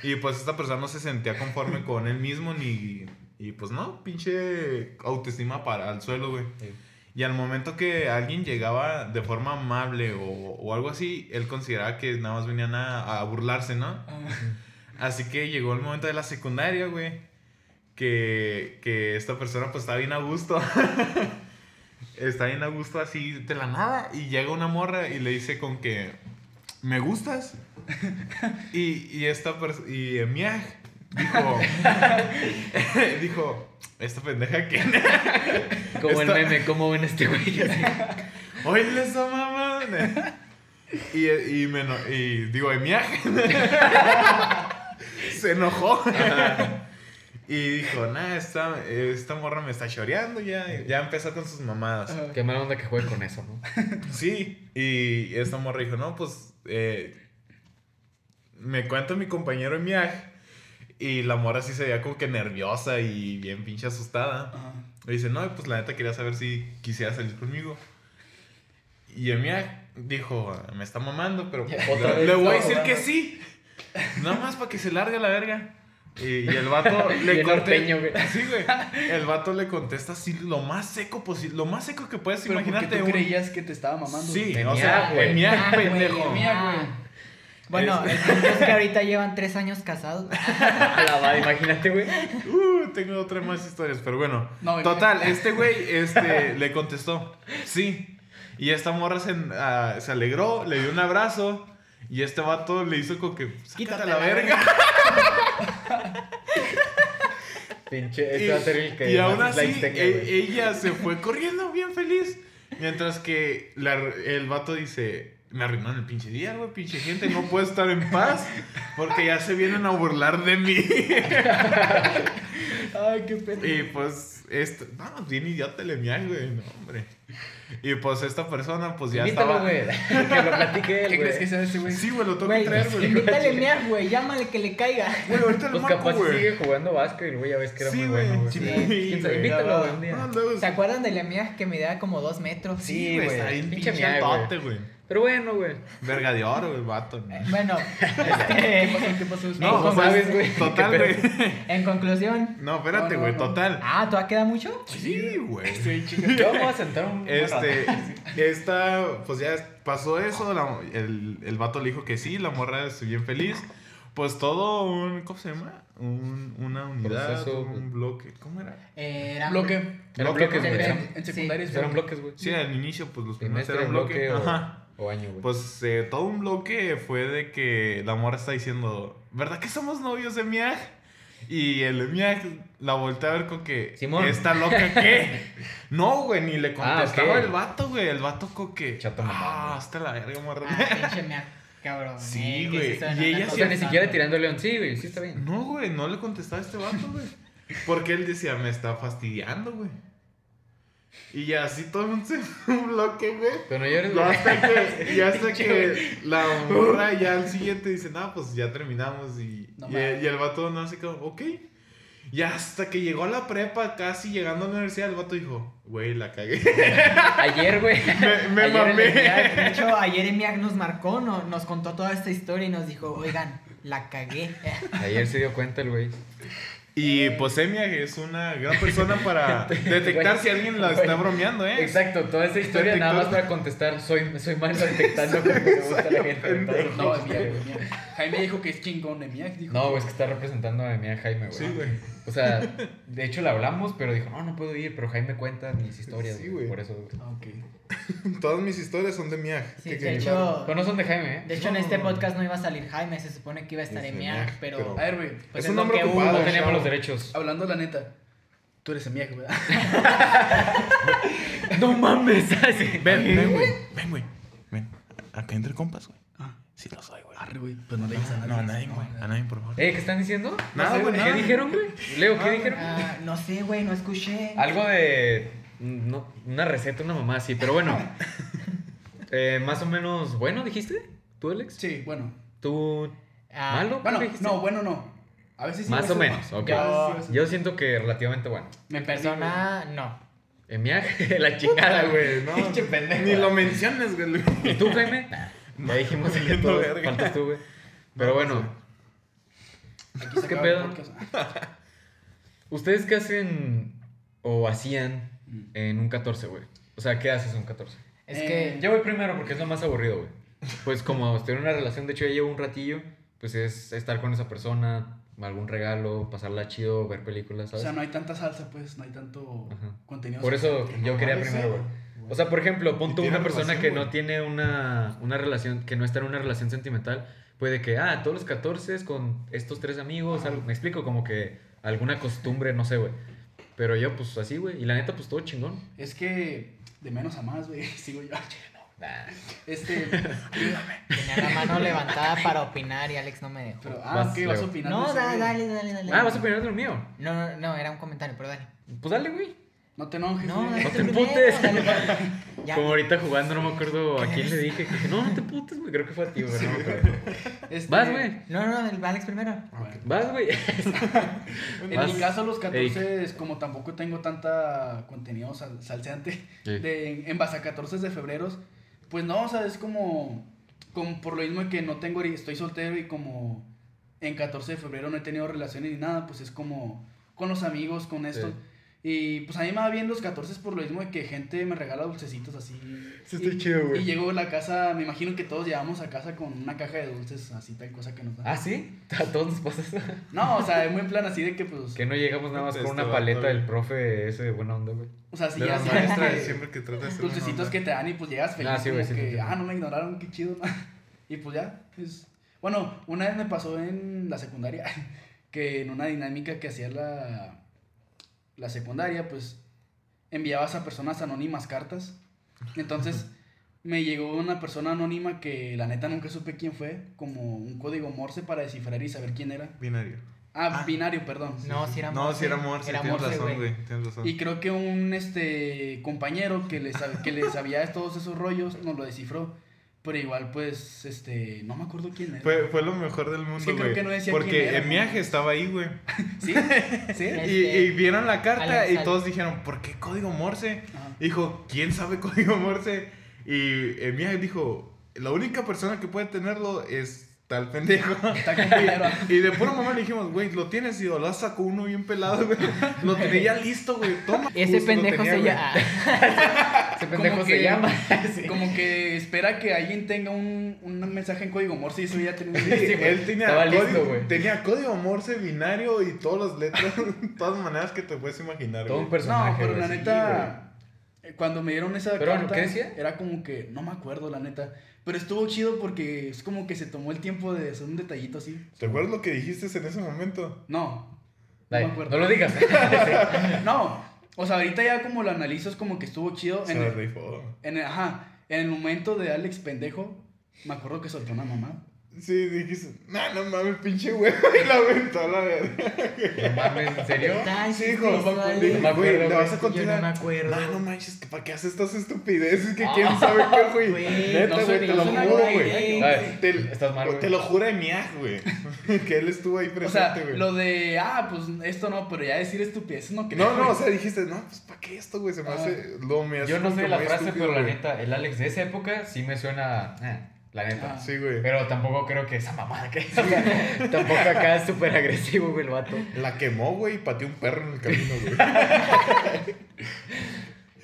Y pues esta persona no se sentía conforme con él mismo ni... Y pues no, pinche autoestima para al suelo, güey. Sí. Y al momento que alguien llegaba de forma amable o, o algo así, él consideraba que nada más venían a, a burlarse, ¿no? Ah, Así que llegó el momento de la secundaria, güey. Que, que esta persona pues está bien a gusto. está bien a gusto así de la nada. Y llega una morra y le dice con que me gustas. y, y esta persona... Y dijo... dijo, esta pendeja que... Como el meme, ¿cómo ven este güey? Así. Oye, esa mamá. Y, y, me y digo, Emiag. Se enojó. Y dijo, nah, esta, esta morra me está choreando ya. Ya empezó con sus mamadas. Ajá. Qué mala onda que juegue con eso, ¿no? Sí, y esta morra dijo, no, pues eh, me cuenta mi compañero en mi viaje. Y la morra sí se veía como que nerviosa y bien pinche asustada. Ajá. Le dice, no, pues la neta quería saber si quisiera salir conmigo. Y mía dijo, me está mamando, pero pues, le, le voy a decir que sí. Nada más para que se largue la verga. Y, y el vato le güey. Sí, güey. El vato le contesta así lo más seco posible. Lo más seco que puedes Pero porque imaginarte. tú un- creías que te estaba mamando. Sí, o sea, miar, Ah, pendejo. de Mía, güey. Bueno, Es- el punto es que ahorita llevan tres años casados. A la madre, imagínate, güey. Uh, tengo otras más historias, pero bueno. No, Total, este güey este, le contestó, sí. Y esta morra se, ah, se alegró, le dio un abrazo. Y este vato le hizo como que, Quítate a la la verga. Pinche, este va a ser el que. y aún así, e- ella se fue corriendo bien feliz. Mientras que la- el vato dice, me arruinaron el pinche día, güey, pinche gente, no puedo estar en paz porque ya se vienen a burlar de mí. Ay, qué pena. Y pues, esto, no, bien idiota el miaj, güey, no, hombre. Y pues esta persona, pues ya Invítalo, estaba. güey. Que lo platique él, ¿Qué crees que sea ese güey? Sí, güey, lo tengo Güey, que traer, güey. invítale miar, güey, llámale que le caiga. Güey, ahorita lo Pues marco, capaz güey. sigue jugando básquet, güey. Ya ves que era Sí, muy güey. bueno, güey. Sí, güey. Invítalo, güey, un día. No, luego- ¿Se acuerdan de la mía que medía como dos metros? Sí, Sí, güey, güey, está bien pinche miaj, güey. Güey. Pero bueno, güey. Verga de oro, el vato. Eh, Bueno, ¿Qué este, pasó? ¿Qué pasó? No, ¿Cómo pues, sabes, güey? Total, ¿Qué güey. en conclusión. No, espérate, No, no, güey, no. total. Ah, ¿todavía queda mucho? Sí, güey. Sí, chica. Yo vamos a sentar un. Este, esta, pues ya pasó eso, la- el, el vato le dijo que sí, la morra es bien feliz. Pues todo un, ¿cómo se llama? Un, una unidad, Proceso. un bloque, ¿cómo era? Era Bloque. Bloque, bloques, güey. güey. En, en Sí. secundaria es Eran bloque. bloques, güey. Sí, al inicio, pues los primeros eran bloque bloque. o, Ajá. O año, güey. Pues eh, todo un bloque fue de que la morra está diciendo, ¿verdad que somos novios de Miaj? Y el Miaj la voltea a ver con que, Simón. ¿esta loca qué? no, güey, ni le Ah, contestaba ok. el vato, güey. El vato con que, Chato ah, hasta la verga, morra. Ah, pinche cabrón. Sí, eh, que güey, y ella una o sea, sí ni siquiera sana. tirando león. Sí, güey, sí está bien. No, güey, no le contestaba a este vato, güey. Porque él decía, me está fastidiando, güey. Y así todo el mundo se fue un bloque, güey. Pero no llores, Y güey. hasta que, y hasta que la morra ya al siguiente dice, no, pues ya terminamos. Y, No y, el vato no así como, ok. Y hasta que llegó a la prepa, casi llegando a la universidad, el vato dijo, güey, la cagué. Ayer, güey. Me- me Ayer mamé. De hecho, ayer Emiak nos marcó, no- nos contó toda esta historia y nos dijo, oigan, la cagué. Ayer se dio cuenta el güey. Y pues Emia es una gran persona para detectar si alguien la está bromeando, ¿eh? Exacto, toda esa historia nada más para contestar. Soy, soy malo detectando cuando me gusta la gente. No, Miak. Jaime dijo que es chingón de Miak. Dijo No, es que está representando a mi amiga Jaime, güey. Sí, güey. O sea, de hecho le hablamos, pero dijo, no, no puedo ir, pero Jaime cuenta mis historias, Sí, güey. güey. Por eso, güey. Ah, ok. Todas mis historias son de Mia. Sí, ¿Qué de hecho, Pero no son de Jaime, ¿eh? de hecho en No. este podcast no iba a salir Jaime, se supone que iba a estar Es Emiak, Emiak, pero... pero- A ver, güey. Pues Es un que ocupado, No teníamos chavo. los derechos. Hablando la neta, tú eres Miak, ¿verdad? No mames, así. Ven, ven, güey. Ven, güey. Ven. Acá entre compas, güey. Ah. Sí lo soy, güey. Arre, güey. Pues no le digas a nadie. No, a nadie, güey. A nadie, por favor. Eh, ¿qué están diciendo? Nada, No sé, güey, ¿Qué nada. dijeron, güey? Leo, ¿qué dijeron? Ah, no sé, güey, no escuché. Algo de. No, una receta, una mamá así, pero bueno. Eh, más o menos bueno, dijiste. ¿Tú, Alex? Sí, bueno. ¿Tú. Ah, ¿Malo? Bueno, no, bueno, no. A veces sí. Más veces o no. menos, ok. Yo- siento que relativamente bueno. Me En persona, no. En viaje, la chingada, güey. no. Pinche pendejo. Ni lo menciones, güey. ¿Y tú, Jaime? Ya dijimos que verga. faltas tú, güey. Pero No, bueno, güey. Aquí se ¿Qué pedo? ¿ustedes qué hacen o hacían. En un 14, güey? O sea, ¿qué haces en un 14? Es Eh, que... Yo voy primero porque es lo más aburrido, güey. Pues como estoy en una relación, de hecho ya llevo un ratillo, pues es estar con esa persona, algún regalo, pasarla chido, ver películas, O ¿sabes? sea, no hay tanta salsa, pues, no hay tanto Ajá. contenido. Por eso yo no quería primero, eh. güey. O sea, por ejemplo, pon Y tú tiene una persona que güey. no tiene una, una relación, que no está en una relación sentimental, puede que, ah, todos los 14 con estos tres amigos, algo, me explico, como que alguna costumbre, no sé, güey. Pero yo, pues así, güey. Y la neta, pues todo chingón. Es que de menos a más, güey. Sigo yo. Ah, Este. Tenía la mano levantada para opinar y Alex no me dejó. Pero, ah, Vas, ¿qué vas a opinar? no, dale, dale, dale, dale. Ah, ¿vas a opinar de lo mío? No, no, no, era un comentario, pero dale. Pues dale, güey. No te enojes. No, güey. No te emputes. Ya. Como ahorita jugando, no me acuerdo a quién le dije que dije, no, no te putes, güey. Creo que fue a ti, güey. No me acuerdo. Este, Vas, güey. No, no, el Alex primero. Vas, güey. En Vas. mi caso, los 14, es como tampoco tengo tanta contenido sal- salseante Sí. de, en base a 14 de febrero, pues no, o sea, es como, como por lo mismo que no tengo, estoy soltero y como en 14 de febrero no he tenido relaciones ni nada, pues es como con los amigos, con esto. Sí. Y pues a mí me va bien los 14 por lo mismo de que gente me regala dulcecitos así. Sí, está Y- chido, güey. Y llego a la casa, me imagino que todos llegamos a casa con una caja de dulces, así tal cosa que nos dan. Ah, sí. A todos nos pasa eso. No, o sea, es muy en plan así de que pues... Que no llegamos nada más con Este una vato, paleta del profe ese de buena onda, güey. O sea, si De maestra, que- siempre que trata de dulcecitos que te dan y pues llegas feliz Ah, sí, güey, como sí, que, sí, sí. ah, no me ignoraron, qué chido. y pues ya, pues... Bueno, una vez me pasó en la secundaria que en una dinámica que hacía la, la secundaria, pues enviabas a personas anónimas cartas. Entonces me llegó una persona anónima que la neta nunca supe quién fue, como un código Morse para descifrar y saber quién era. Binario. Ah, Ah. binario, perdón. No, si era No, Morse. si era Morse, Era tienes Morse, razón, güey. Tienes razón. Y creo que un este compañero que les, sab- que les sabía todos esos rollos nos lo descifró. Pero igual, pues, este, no me acuerdo quién era. Fue, fue lo mejor del mundo, Es que creo güey. que no decía quién Porque era, en ¿no? viaje estaba ahí, güey. ¿Sí? ¿Sí? Y, Este, y vieron la carta Alex, y todos dijeron, ¿por qué código Morse? Ajá. Dijo, ¿quién sabe código Morse? Y en viaje dijo, la única persona que puede tenerlo es tal pendejo. Y de puro momento le dijimos, güey, lo tienes y lo sacó uno bien pelado, güey. Lo tenía ya listo, güey. Toma. Ese pendejo tenía, se llama. Ese Como pendejo que- se llama. Sí. Como que espera que alguien tenga un, un mensaje en código Morse y eso ya tiene un... Sí, él tenía Estaba código, listo, güey. tenía código Morse binario y todas las letras, todas maneras que te puedes imaginar, Todo un personaje. No, pero güey, la sí, neta, eh, cuando me dieron esa Pero, carta, ¿qué decía? era como que, no me acuerdo, la neta. Pero estuvo chido porque es como que se tomó el tiempo de hacer un detallito así. ¿Te acuerdas lo que dijiste en ese momento? No, Ay, me acuerdo. no lo digas. no. O sea, ahorita ya como lo analizo es como que estuvo chido. Se En el, rifó. en el- ajá, en el momento de Alex pendejo, me acuerdo que soltó una mamá. Sí, dijiste, no, no mames, pinche güey. Y la aventó a la verga. No mames, ¿en serio? Ay, Sí, hijo, no me No acuerdo, güey, le vas a güey. Yo continuar. no me acuerdo. No, no manches, que ¿para qué haces estas estupideces? Que quién sabe qué, güey. Güey, Neta, no güey, te no lo juro, güey. Te, estás mal, güey. te lo jura Emiag, güey. que él estuvo ahí O presente, sea, güey. lo de, ah, pues esto no, pero ya decir estupideces no que No, no, o sea, dijiste, no, pues ¿para qué esto, güey? Se me Ah. hace. Lo me hace Yo no sé la frase, estúpido, pero la neta, el Alex de esa época sí me suena. La neta. Ah. Sí, güey. Pero tampoco creo que esa mamada que. o sea, tampoco acá es súper agresivo, güey, el vato. La quemó, güey, y pateó un perro en el camino, güey.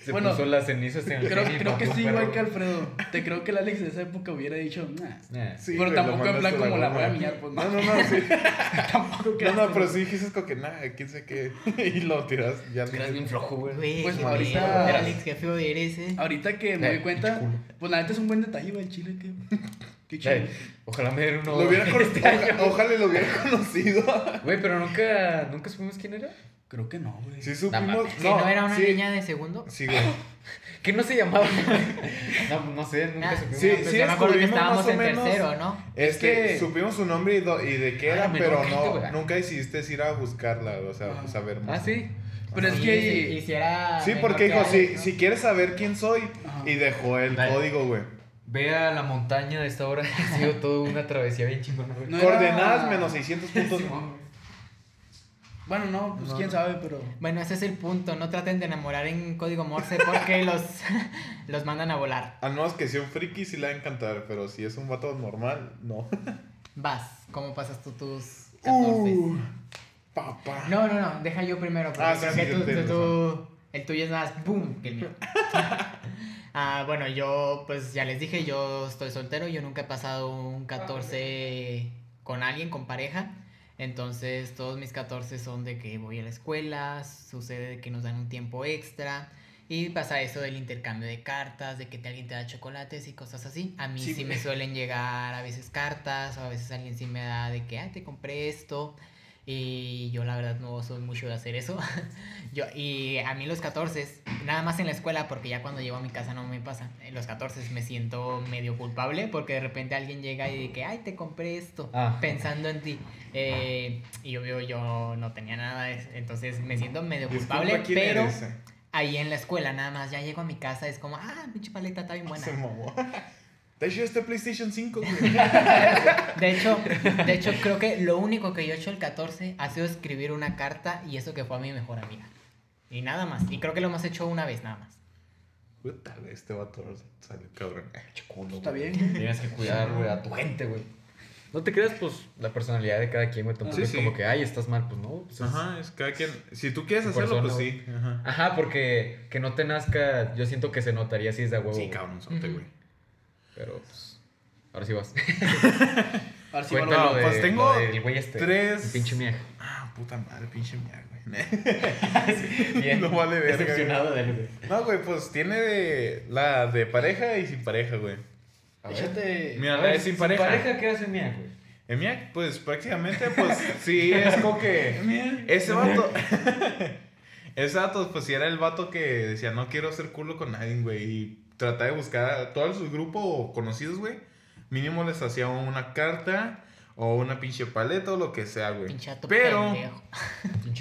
Se Bueno, puso las cenizas en el Creo, creo que sí, igual que Alfredo. Te creo que el Alex de esa época hubiera dicho, nah. Sí, Pero tampoco en plan como la voy a miar, pues, no. No, no, no, sí. Tampoco que No, no, pero sí dijiste como que nada, quién sé qué. Y lo tiras, ya Eras bien flojo, güey. Pues ahorita- miedo, Alex, qué feo eres, eh. Ahorita que me Eh, doy cuenta, pues la neta es un buen detalle, güey, el chile, que... Qué chido. Eh, Ojalá me diera uno. Lo hubiera este año. oja- Ojalá lo hubiera conocido. Güey, pero nunca, nunca supimos quién era. Creo que no, güey. Sí supimos. mames. ¿Que no, era una sí. niña de segundo? Sí, güey. ¿Qué no se llamaba? no, no sé, nunca Ah, supimos. Sí, pues sí yo me acuerdo que descubrimos estábamos más o en menos. tercero, ¿no? Es que- que supimos su nombre y, do- y de qué Ah, era, menor pero que no, nunca decidiste ir a buscarla, o sea, Ah. saber más. Ah, sí. Pero es Sí, que... y si era Sí, porque que dijo, si, ¿no? si quieres saber quién soy, Ajá. y dejó el Dale. código, güey. Ve a la montaña de esta hora. Ha sido toda una travesía bien chingona, güey. No era- Coordenadas menos 600 puntos. Bueno, no, pues No, quién sabe, pero... Bueno, ese es el punto. No traten de enamorar en código Morse porque los, los mandan a volar. A menos que sea un friki, sí le va a encantar, pero si es un vato normal, no. Vas, ¿cómo pasas tú tus 14? Uh, papá. No, no, no, deja yo primero. Ah, sí, creo sí, tú- tú- el tuyo es más boom que el mío. ah, bueno, yo, pues ya les dije, yo estoy soltero. Yo nunca he pasado un 14 con alguien, con pareja. Entonces, todos mis 14 son de que voy a la escuela, sucede de que nos dan un tiempo extra. Y pasa eso del intercambio de cartas, de que te- alguien te da chocolates y cosas así. A mí Sí, sí, me suelen llegar a veces cartas, o a veces alguien sí me da de que, ah, te compré esto. Y yo la verdad no soy mucho de hacer eso. yo, y a mí los 14, nada más en la escuela, porque ya cuando llego a mi casa no me pasa. En los 14 me siento medio culpable porque de repente alguien llega y dice, ay, te compré esto, Ah. pensando en ti. Eh, y obvio yo no tenía nada, de eso, entonces me siento medio Disculpa, culpable, ¿quién pero eres? ahí en la escuela nada más, ya llego a mi casa, es como, ah, pinche paleta está bien buena. Se mamó. Te hecho este PlayStation 5, güey. De hecho, de hecho, creo que lo único que yo he hecho el 14 ha sido escribir una carta y eso que fue a mi mejor amiga. Y nada más. Y creo que lo hemos hecho una vez nada más. Puta, este vato salió cabrón. Está bien. Tienes que cuidar, güey, a tu gente, güey. No te creas, pues, la personalidad de cada quien, güey. Tampoco Sí, es sí. como que, ay, estás mal. Pues no. Pues, es- Ajá, es cada quien. Si tú quieres hacerlo, pues sí. Ajá. Ajá, porque que no te nazca, yo siento que se notaría si es de huevo. Sí, cabrón, sonte, güey. Pero, pues, ahora sí vas. A ver si Cuéntalo valoro. de, pues tengo del güey este. tres- el pinche miaj. Ah, puta madre, pinche mía, güey. Bien. No vale verga, Decepcionado de él, güey. No, güey, pues tiene de, la de pareja y sin pareja, güey. A ver. Échate. Mira, la de sin sin pareja. pareja, ¿qué hace miaj, güey? Pues prácticamente, pues sí, es como que. Ese vato. Ese vato, pues sí era el vato que decía, no quiero hacer culo con nadie, güey. Y trataba de buscar a todos sus grupos conocidos, güey. Mínimo les hacía una carta o una pinche paleta o lo que sea, güey. Pinche vato Pero. pendejo.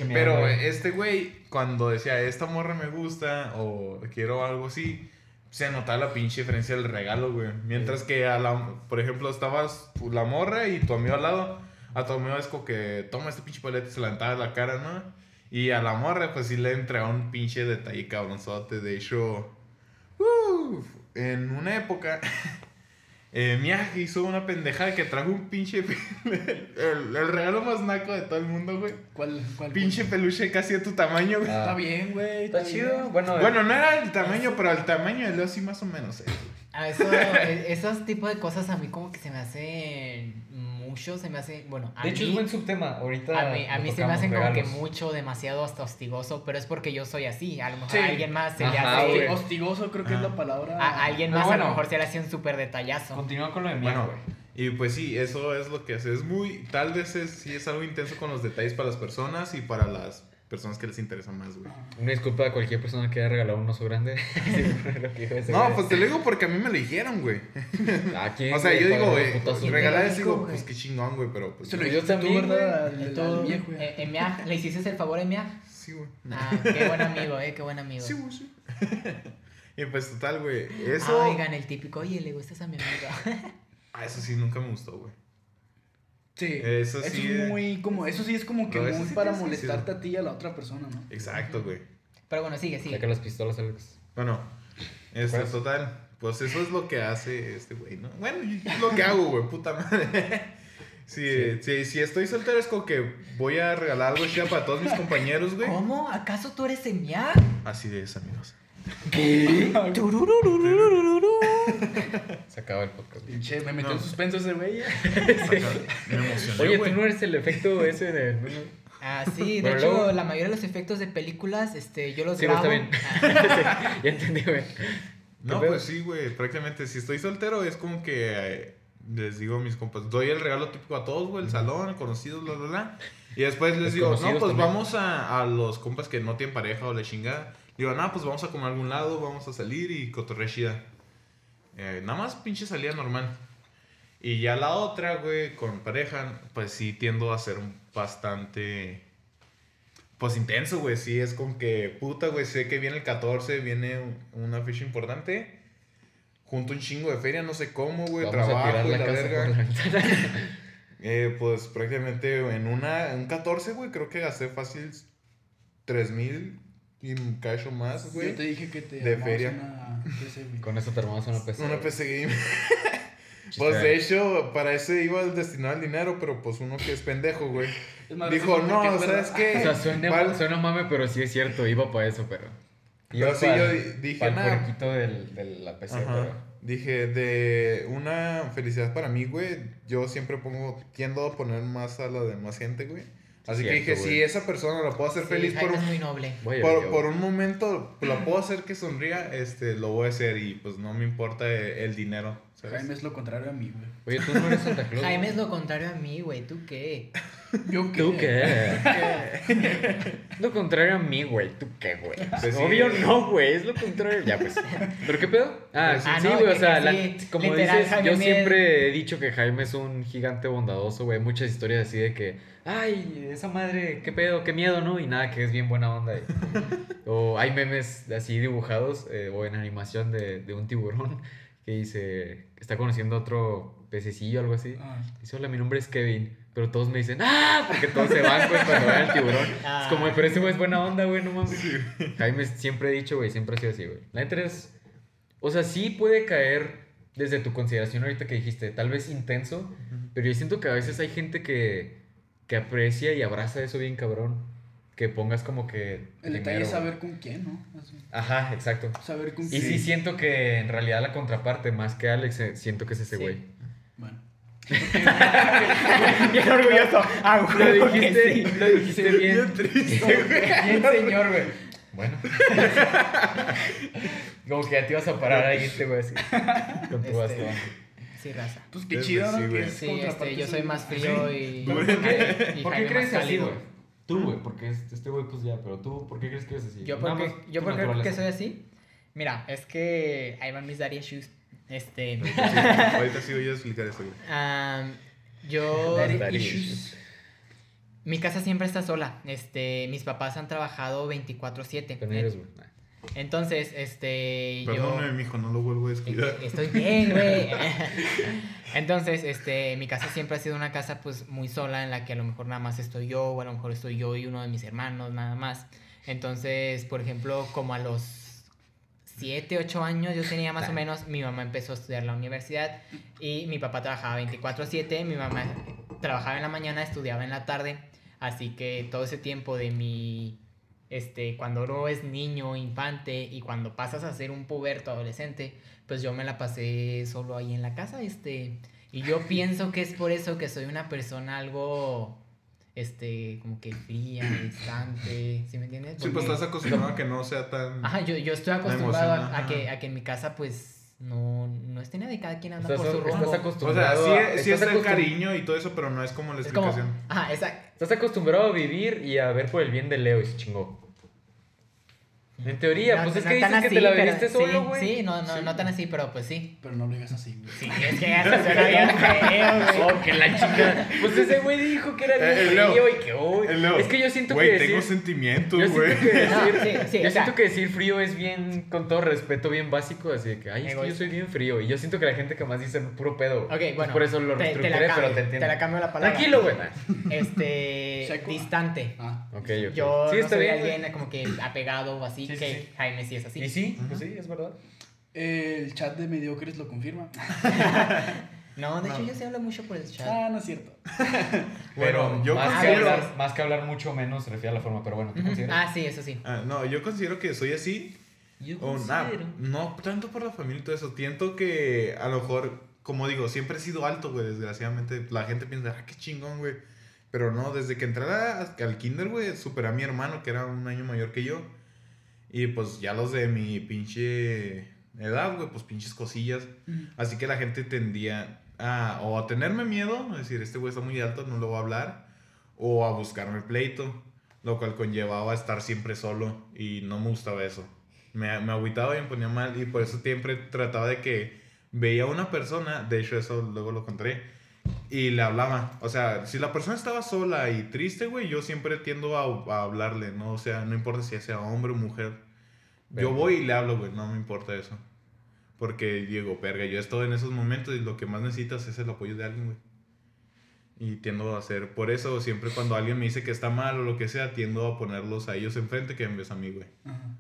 Pero este güey, cuando decía, esta morra me gusta o quiero algo así, se notaba la pinche diferencia del regalo, güey. Mientras que, a la, por ejemplo, estabas la morra y tu amigo al lado, a tu amigo es como que toma este pinche paleta y se la en la cara, ¿no? Y a la morra, pues sí le entregaba un pinche detalle cabronzote. De hecho, uf, en una época, eh, Miyagi hizo una pendejada que trajo un pinche. el, el regalo más naco de todo el mundo, güey. ¿Cuál? cuál Pinche peluche casi de tu tamaño, güey. Ah. Está bien, güey. Está chido. Bueno, Bueno, no era el tamaño, pero el tamaño de Leo sí más o menos. eh. A eso, e- esos tipos de cosas a mí como que se me hacen mucho, se me hace, bueno, a de hecho mí, es buen subtema. Ahorita. a mí, a mí se me hacen como que mucho, demasiado hasta hostigoso, pero es porque yo soy así, a lo mejor Sí. a alguien más se le hace, güey. Hostigoso creo que es Ah. la palabra. a, alguien más a lo mejor se le hace un súper detallazo. Continúa con lo de miaj, Bueno, güey. y pues sí, eso es lo que hace. Es muy. Tal vez es, sí es algo intenso con los detalles para las personas y para las personas que les interesa más, güey. Una disculpa a cualquier persona que haya regalado un oso grande. No, pues te lo digo porque a mí me lo dijeron, güey. Aquí, O sea, yo digo, güey, regalar eso, digo, pues qué chingón, güey, pero pues. Se lo Yo también, güey. Eh, Emiaj, ¿le hiciste el favor a Emiaj? Sí, güey. Ah, qué buen amigo, eh, qué buen amigo. Sí, güey, sí. y pues total, güey. Eso. Ah, oigan, el típico, oye, le gustas a mi amiga. Ah, eso sí nunca me gustó, güey. Sí. Eso Eso, sí, es muy como. Eso sí es como que No, muy sí para molestarte a ti y a la otra persona, ¿no? Exacto, güey. Pero bueno, sigue, sigue. Saca las pistolas, Alex. Bueno, este, Pues- total. Pues eso es lo que hace este güey, ¿no? Bueno, es lo que hago, güey, puta madre. Si, si, si estoy soltero es como que voy a regalar algo chido para todos mis compañeros, güey. ¿Cómo? ¿Acaso tú eres Emiaj? Así de es, amigos. Se acaba el podcast. Pinche, me metió en suspenso ese güey. Me emocioné, Oye, tú no eres el efecto ese de. Ah, sí, de hecho, la mayoría de los efectos de películas, este, yo los Sí, grabo. está bien. Ya entendí, güey. No, ¿Qué pues sí, güey, prácticamente. Si estoy soltero es como que les digo a mis compas, doy el regalo típico a todos, güey, el salón, conocidos, bla, bla, bla. Y después les digo, no, pues vamos a, a los compas que no tienen pareja o la chingada. Digo, no, pues vamos a comer a algún lado, vamos a salir y cotorrea chida. Eh, nada más pinche salida normal. Y ya la otra, güey, con pareja, pues sí tiendo a ser bastante... Pues intenso, güey, sí, es con que, puta, güey, sé que viene el 14, viene un- una fecha importante. Junto un chingo de feria, no sé cómo, güey, a trabajo y la la verga. la. Eh, pues prácticamente en una, en un 14, güey, creo que gasté fácil 3 mil y un cacho más, güey. Yo te dije que te De feria. Una PC, güey. Con eso te armamos una PC. Una. PC Game. Pues de hecho, para ese iba destinado el dinero, pero pues uno que es pendejo, güey. Es Dijo, no, ¿sabes qué? O sea, suena, Val- suena mame, pero sí es cierto. Iba para eso, pero. Pero sí, pa'l- yo di- dije, nada. puerquito del, de la PC, Ajá. pero. Dije, de una felicidad para mí, güey. Yo siempre pongo, tiendo a poner más a la de más gente, güey. Así que dije, güey. si esa persona la puedo hacer sí, feliz por un, es muy noble. Voy a por, por un momento, la puedo hacer que sonría, este, lo voy a hacer y pues no me importa el dinero. ¿Sabes? Jaime es lo contrario a mí, güey. Oye, tú no eres Santa Claus. Jaime es lo contrario a mí, güey. ¿Tú qué? ¿Yo ¿Tú qué? lo contrario a mí, güey. ¿Tú qué, güey? Pues sí. Obvio no, güey. Es lo contrario. Ya, pues. ¿Pero qué pedo? Ah, Ah, sí, no, güey. que- o sea, la- sí, como literal, dices, Jaime yo siempre he dicho que Jaime es un gigante bondadoso, güey. Muchas historias así de que, ay, esa madre, qué pedo, qué miedo, ¿no? Y nada, que es bien buena onda. y- o hay memes así dibujados eh, o en animación de, de un tiburón que dice, está conociendo a otro pececillo o algo así. Ah, Dice, hola, mi nombre es Kevin. Pero todos me dicen, ¡ah! Porque todos se van, güey, cuando ven al tiburón. Ah. Es como, pero ese güey es buena onda, güey, no mames. Jaime siempre he dicho, güey, siempre ha sido así, güey. La neta es. O sea, sí puede caer desde tu consideración ahorita que dijiste, tal vez intenso, pero yo siento que a veces hay gente que, que aprecia y abraza eso bien cabrón. Que pongas como que. el detalle es güey. saber con quién, ¿no? Así. Ajá, exacto. Saber con Y quién. sí siento que en realidad la contraparte, más que Alex, eh, siento que es ese Sí. güey. Bueno. Bien orgulloso. Ah, Lo güey, porque dijiste, sí. lo dijiste bien. Bien señor, güey. Bueno. Como que ya te ibas a parar ahí, este güey, así. Con tu Este, bastón. Sí, raza. Pues qué chido, ¿no? sí, Que güey. es Sí, este, yo soy más frío y. ¿Por ¿Por qué crees así, güey? Tú, güey, porque este este güey, pues ya, pero tú, ¿por qué crees que eres así? Yo porque, más yo porque creo que soy así. Mira, es que ahí van mis daddy issues. Este. Ahorita sí voy a explicar eso, am, yo. Daddy Daddy issues. Mi casa siempre está sola. Este, mis papás han trabajado 24/7. Entonces, este, yo Perdóname, mijo, no lo vuelvo a descuidar. Eh, Estoy bien, güey. Entonces, este, mi casa siempre ha sido una casa pues muy sola en la que a lo mejor nada más estoy yo o a lo mejor estoy yo y uno de mis hermanos nada más. Entonces, por ejemplo, como a los 7, 8 años yo tenía más o menos, mi mamá empezó a estudiar la universidad y mi papá trabajaba 24/7, mi mamá trabajaba en la mañana, estudiaba en la tarde, así que todo ese tiempo de mi este, cuando uno es niño, infante y cuando pasas a ser un puberto, adolescente, pues yo me la pasé solo ahí en la casa, este, y yo pienso que es por eso que soy una persona algo, este, como que fría, distante, ¿sí me entiendes? Sí, pues estás acostumbrado a que no sea tan. Ajá, yo, yo estoy acostumbrado a, que, a que en mi casa, pues, no, no esté nadie, cada quien anda Estás, por su estás rumbo. O sea, acostumbrado sí, a- sí estás está el cariño y todo eso, pero no es como la es como, explicación. ajá, esa, Estás acostumbrado a vivir y a ver por el bien de Leo y se chingó. En teoría, no- pues es no que dices que te la viviste sí, solo, güey. Sí, no, no, no tan así, pero pues sí. Pero no lo digas así, güey. Sí, es que ya se suena bien feo, güey. Oh, que la chingada. Pues ese güey dijo que era bien Eh, el frío y que hoy. El Leo, Es que yo siento güey, que tengo decir. sentimientos, Yo güey. siento que decir, No, sí, sí, yo o sea- siento que decir frío es bien, con todo respeto, bien básico, así de que, ay, es que yo soy bien frío. Y yo siento que la gente que más dice puro pedo. Ok, Pues bueno. por eso lo te, te reestructuré, la pero cambio, te entiendo. la cambio la palabra. Tranquilo, güey. Este, distante. Ah. Ok, ok. Yo sí, soy bien. güey. alguien como que apegado o así, Sí, sí, que sí. Jaime sí es así. Y sí, pues sí, es verdad. El chat de mediocres lo confirma. No, de No. hecho yo sí hablo mucho por el chat. Ah, no es cierto. Bueno, Bueno, yo más, que considero- hablar, más que hablar mucho menos se refiere a la forma, pero bueno, ¿te Ujú. consideras? Ah, sí, eso sí. Ah, no, yo considero que soy así. Yo O nah, no tanto por la familia y todo eso. Siento que a lo mejor, como digo, siempre he sido alto, güey. Desgraciadamente, la gente piensa, ah, qué chingón, güey. Pero no, desde que entré al kinder, güey, superé a mi hermano, que era un año mayor que yo. Y pues ya los de mi pinche edad, güey, pues pinches cosillas. Así que la gente tendía a o a tenerme miedo, es decir, este güey está muy alto, no le voy a hablar, o a buscarme pleito, lo cual conllevaba estar siempre solo y no me gustaba eso. Me, me agüitaba y me ponía mal y por eso siempre trataba de que veía a una persona, de hecho eso luego lo contaré, y le hablaba. O sea, si la persona estaba sola y triste, güey, yo siempre tiendo a, a hablarle, ¿no? O sea, no importa si sea hombre o mujer. Yo voy y le hablo, güey, no me importa eso. Porque digo, perga, yo estado en esos momentos y lo que más necesitas es el apoyo de alguien, güey. Y tiendo a hacer, por eso siempre cuando alguien me dice que está mal o lo que sea, tiendo a ponerlos a ellos enfrente que en vez a mí, güey. Ajá.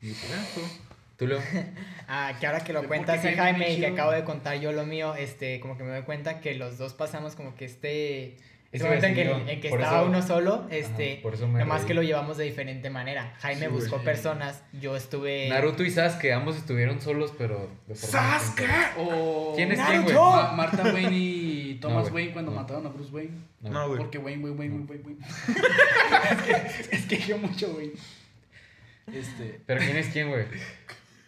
Y pues, tú. Leo. Ah, que ahora que lo ¿Por cuenta qué así Jaime y que acabo de contar yo lo mío, este, como que me doy cuenta que los dos pasamos como que este... Ese momento en que, en estaba eso- uno solo, este, Ajá, por eso me nomás reí. que lo llevamos de diferente manera. Jaime Sí, buscó Sí. personas, yo estuve... Naruto y Sasuke, ambos estuvieron solos, pero de forma ¡Sasuke! O ¿Quién es quién, güey? Ma- Martha Wayne y Thomas. Wayne cuando No. mataron a Bruce Wayne. No, güey. Porque Wayne, Wayne, Wayne, Wayne, Wayne. es, que, es que yo mucho Wayne. Este. Pero ¿quién es quién, güey?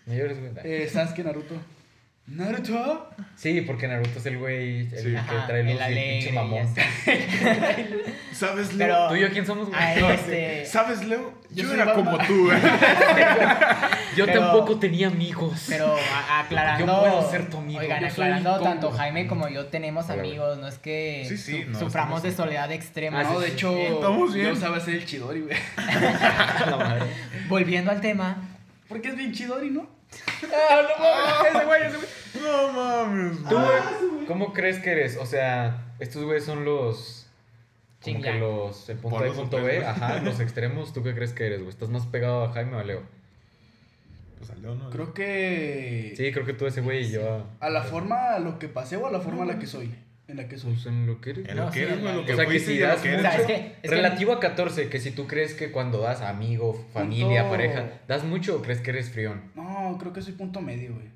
Güey. Eh, Sasuke Naruto. ¿Naruto? Sí, porque Naruto es el güey el Sí. que Ajá, trae luz el y el pinche alegre y mamón. así. ¿Sabes, Leo? Pero- ¿Tú y yo quién somos, güey? Ah, No, este- ¿Sabes, Leo? Yo Yo, soy era Batman. como tú, güey. Yo Pero- tampoco tenía amigos. Pero a- aclarando. Yo puedo ser tu amigo. Oigan, Yo soy aclarando, tanto Jaime como yo tenemos Hola, güey. amigos. No es que Sí, sí, su- no, suframos estamos- de soledad extrema. Ah, no, de sí. hecho, Estamos bien. yo sabía hacer el Chidori, güey. La madre. Volviendo al tema. Porque es bien Chidori, ¿no? Ah, no mames, ese güey, ese güey. No mames. ¿Tú, güey, cómo crees que eres? O sea, estos güeyes son los. Como Ching que yang. los. El punto A y punto B, opuestos. ajá, los extremos. ¿Tú qué crees que eres, güey? ¿Estás más pegado a Jaime o a Leo? Pues a Leo no. Creo que. Sí, creo que tú ese güey y yo a. A la forma a lo que pasé o a la forma a la que soy. En la que soy. Pues en lo que eres. En ¿no? lo que sí, eres, lo que O sea, que si das mucho, eres. O sea, es que- es que- relativo a 14, que si tú crees que cuando das amigo, familia, Punto- pareja, ¿das mucho o crees que eres frión? No, creo que soy punto medio, güey.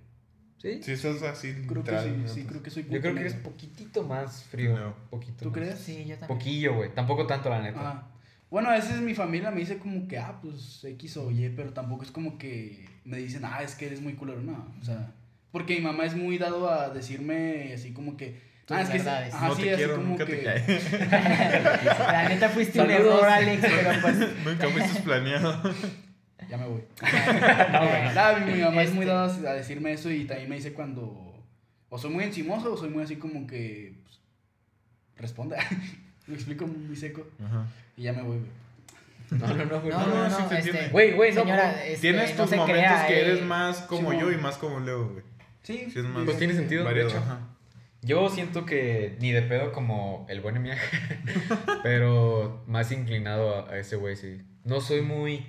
¿Sí? Sí, sos así, Creo que sí, ¿no? sí, creo que soy punto Yo creo que medio. eres poquitito más frío. No. Poquito ¿Tú más. crees? Sí, yo también. Poquillo, güey. Tampoco tanto, la neta. Ah. Bueno, a veces mi familia me dice como que, ah, pues X o Y, pero tampoco es como que me dicen, ah, es que eres muy culero, no. O sea, porque mi mamá es muy dado a decirme así como que, Tus ah, es que sí, verdades. ajá, No sí, te quiero, como nunca que, te cae. La neta fuiste un error, Alex, pero pues. Nunca fuiste planeado. ya me voy. No, güey. Nada, mi, mi mamá es muy Este- dada a decirme eso y también me dice cuando, o soy muy encimoso o soy muy así como que, pues, responde. Lo explico muy seco Ajá. y ya me voy, güey. No, no, no, güey. No, no, no, sí no, te este. Güey, güey, no, Señora, este, Tienes no tus momentos crea, que eh. eres más como Sí, yo y más como Leo, güey. Sí, Sí, es más- Pues tiene sentido, Variado, ajá. Yo siento que ni de pedo como el buen Emiaje, pero más inclinado a, a ese güey, sí. No soy muy...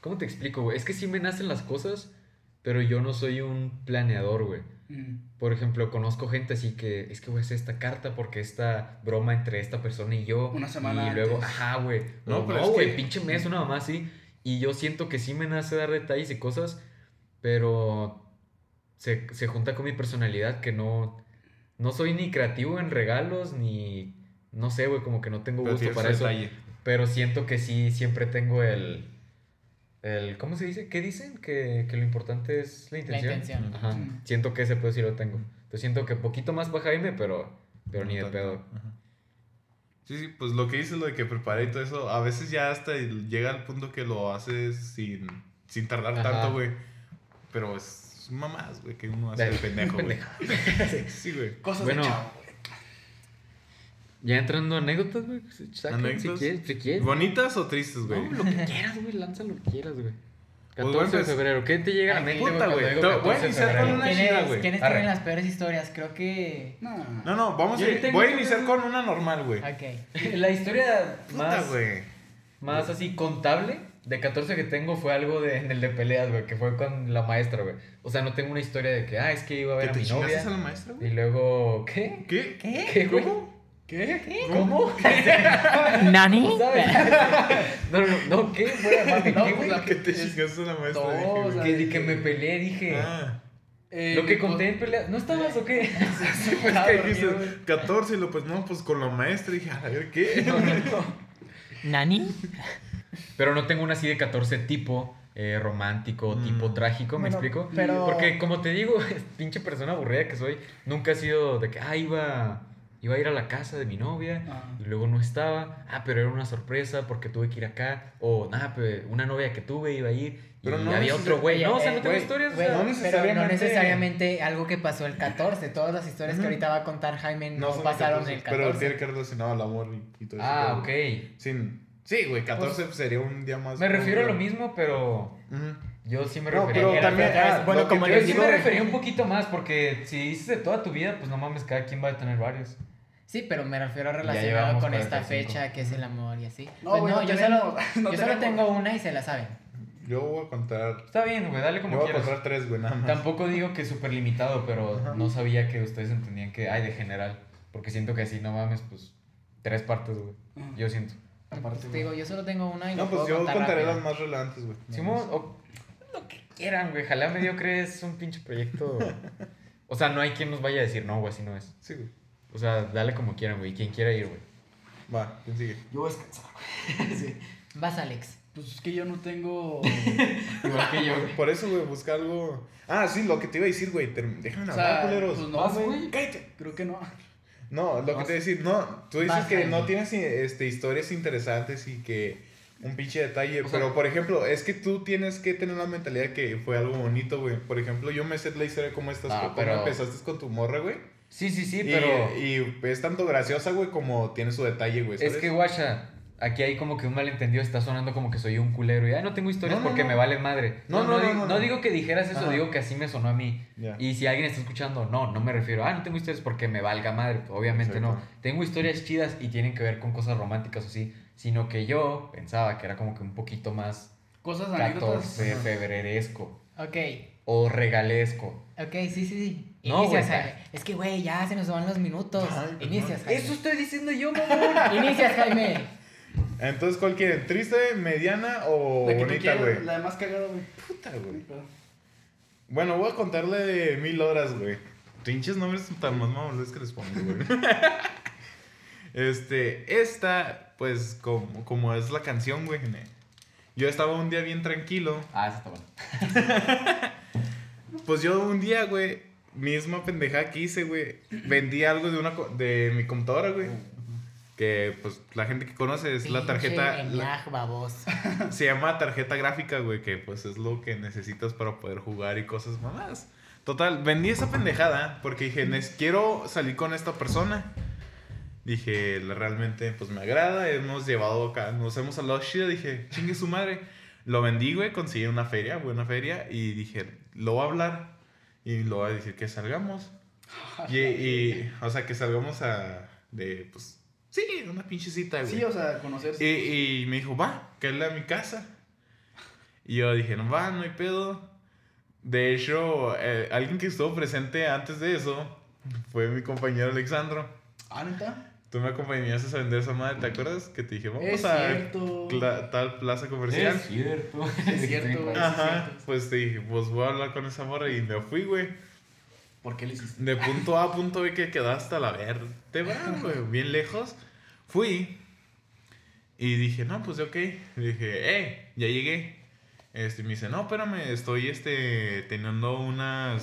¿Cómo te explico, güey? Es que sí me nacen las cosas, pero yo no soy un planeador, güey. Mm. Por ejemplo, conozco gente así que es que voy a hacer esta carta porque esta broma entre esta persona y yo. Una semana Y luego, antes. ajá, güey. No, No, pero no, es güey, que- pinche mes, una mamá así. Y yo siento que sí me nace dar detalles y cosas, pero se, se junta con mi personalidad que no, no soy ni creativo en regalos, ni, no sé, güey, como que no tengo gusto para eso. detalle. Pero siento que sí, siempre tengo el, el ¿cómo se dice? ¿Qué dicen? Que, que lo importante es la La intención. intención. Ajá, Mm. siento que ese pedo sí lo tengo. Entonces siento que poquito más para Jaime, pero, pero ni de pedo. Ajá. Sí, sí, pues lo que dices, lo de que preparé y todo eso, a veces ya hasta llega al punto que lo haces sin, sin tardar Ajá. tanto, güey. Pero es mamás, güey, que uno hace de pendejo, güey. Sí, güey. Cosas Bueno, de chavo, güey. Ya entrando a anécdotas, güey. saquen ¿Anécdotas? Si quieres, si quieres. ¿Bonitas o tristes, güey? No, lo que quieras, güey. Lanza lo que quieras, güey. Pues 14 de bueno, febrero. ¿Qué te llega a la mente, puta, güey. voy a 14 de iniciar con una ¿Quiénes, chida, güey. ¿quiénes Arre. tienen las peores historias? Creo que. No. No, no, vamos a tengo Voy a iniciar con una normal, güey. Ok. La historia Puta, más, güey. más así contable de 14 que tengo fue algo de, en el de peleas, güey, que fue con la maestra, güey. O sea, no tengo una historia de que, ah, es que iba a ver ¿Que a te mi novia. a la maestra, Y güey? luego, ¿qué? ¿Qué? ¿Qué? ¿Qué, güey? ¿Qué? ¿Cómo? ¿Nani? ¿Sabes? No, no, no, ¿qué? Fue, mami, No, ¿qué, pues güey? la- ¿Que te chingaste a la maestra? No, Dije, güey. o sea, Que, que me peleé, dije. Ah. Eh, Lo que pues, conté en pelea. ¿No estabas o qué? Sí, pues que dormido, dijiste 14 y lo pues no, pues con la maestra dije, a ver qué. No, no, no. ¿Nani? Pero no tengo una así de 14 tipo eh, romántico, Mm. tipo trágico, ¿me Bueno, explico? pero- Porque como te digo, pinche persona aburrida que soy, nunca ha sido de que, ah, iba, iba a ir a la casa de mi novia Ah. y luego no estaba, ah, pero era una sorpresa porque tuve que ir acá, o nada, pues una novia que tuve iba a ir y Pero no había otro güey, no, o sea, eh, no tengo historias, o sea, no pero no necesariamente- necesariamente algo que pasó el 14. Todas las historias que ahorita va a contar Jaime no, de pasaron 14, el 14. Pero tiene que relacionado al amor y, y todo eso. Ah, ok. Sin, sí, güey, 14 sería un día más. Me refiero a lo como- mismo, pero Ujú. yo sí me No, refería pero a- también. ah, bueno, lo que como Yo sí me refería un poquito más, porque si dices de toda tu vida, pues no mames, cada quien va a tener varios. Sí, pero me refiero relacionado con esta 45. fecha que es el amor y así. No, Pues güey, no, no yo, tenemos, solo, no yo solo tengo una y se la saben. Yo voy a contar. Está bien, güey, dale Yo como voy a quieras. contar tres, güey, nada más. Tampoco digo que es súper limitado, pero Ajá. no sabía que ustedes entendían que hay de general. Porque siento que así, no mames, pues tres partes, güey. Yo siento. Aparte, Te digo, yo solo tengo una y No, no pues puedo yo contar contaré rápido. las más relevantes, güey. Simón, o lo que quieran, güey. Jalea mediocre es un pinche proyecto. O sea, no hay quien nos vaya a decir, no, güey, así no es. Sí, güey. O sea, dale como quieran, güey. Quien quiera ir, güey. Va, ¿quién sigue? Yo voy a descansar, güey. sí. Vas, Alex. Pues es que yo no tengo. Igual que yo, güey. Por eso, güey, busca algo. Ah, sí, lo que te iba a decir, güey. Déjame O hablar, culeros. pues no, güey. Cállate. Creo que no. No, lo que te decir, no. Tú dices que no tienes este, historias interesantes y que un pinche detalle. O sea- pero, por ejemplo, es que tú tienes que tener la mentalidad que fue algo bonito, güey. Por ejemplo, yo me sé la historia de cómo estás, Ah, cómo pero- empezaste con tu morra, güey. Sí, sí, sí, Y- pero. Y, es tanto graciosa, güey, como tiene su detalle, güey. Es que, guacha, aquí hay como que un malentendido. Está sonando como que soy un culero. Ya no tengo historias No, no, porque no. me vale madre. No, no, no, no, no. digo que dijeras eso, Ajá. digo que así me sonó a mí. Y si alguien está escuchando, no, no me refiero, ah, no tengo historias porque me valga madre. Obviamente no. Tengo historias chidas y tienen que ver con cosas románticas o sí. Sino que yo pensaba que era como que un poquito más Cosas anécdotas. 14 febreresco Ok, o regalesco. ok, sí, sí, sí. No, Inicias, güey. Jaime. Es que, güey, ya se nos van los minutos. Ay. Inicias, Jaime. Eso estoy diciendo yo, mamón. Inicias, Jaime. Entonces, ¿cuál quieren? ¿Triste, mediana o La que bonita, güey? La más cagada, güey. Puta, güey. Bueno, voy a contarle de mil horas, güey. Pinches nombres tan más mamones que les pongo, güey. este, esta, pues, como, como es la canción, güey. Yo estaba un día bien tranquilo. Ah, eso está bueno. Pues yo un día, güey, misma pendejada que hice, güey. Vendí algo de, una, de mi computadora, güey. Que, pues, la gente que conoce es la tarjeta... La- baboso. se llama tarjeta gráfica, güey, que pues es lo que necesitas para poder jugar y cosas más. Total, vendí esa pendejada porque dije, "Nes- quiero salir con esta persona. Dije, "la- realmente pues me agrada, hemos llevado acá, nos hemos hablado chida, dije, chingue su madre. Lo vendí, güey, conseguí una feria, buena feria, y dije, lo voy a hablar y lo voy a decir que salgamos. Y, y, o sea, que salgamos a, de, pues, sí, una pinche cita, güey. Sí, o sea, conocerse. Y, y me dijo, va, que es a mi casa. Y yo dije, no va, no hay pedo. De hecho, eh, alguien que estuvo presente antes de eso fue mi compañero Alexandro. Ah, neta. Tú me acompañaste a vender esa madre, ¿te acuerdas? Que te dije, vamos Es a cierto. tal plaza comercial. Es cierto. Es cierto, güey. Ajá, pues te dije, pues voy a hablar con esa morra y me fui, güey. ¿Por qué hiciste? De punto A a punto B que quedó hasta la vértebra, güey, bien lejos. Fui y dije, no, pues ok. Le dije, eh, ya llegué. Este, me dice, no, espérame, estoy este, teniendo unas...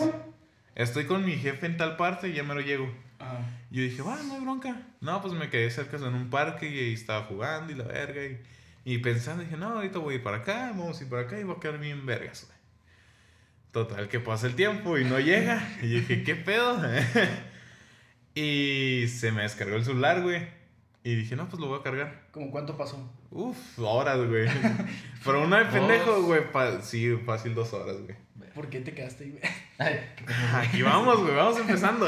Estoy con mi jefe en tal parte y ya me lo llego. Ajá. Yo dije, va, no hay bronca. No, pues me quedé cerca en un parque y ahí estaba jugando y la verga. Y, y pensando, dije, no, ahorita voy a ir para acá, vamos a ir para acá y voy a quedar bien vergas, güey. Total, que pasa el tiempo y no llega. Y dije, ¿qué pedo? y se me descargó el celular, güey. Y dije, no, pues lo voy a cargar. ¿Cómo cuánto pasó? Uf, horas, güey. Pero una de pendejo, güey. pa- sí, fácil dos horas, güey. ¿Por qué te quedaste ahí, güey? Aquí vamos, güey, vamos empezando.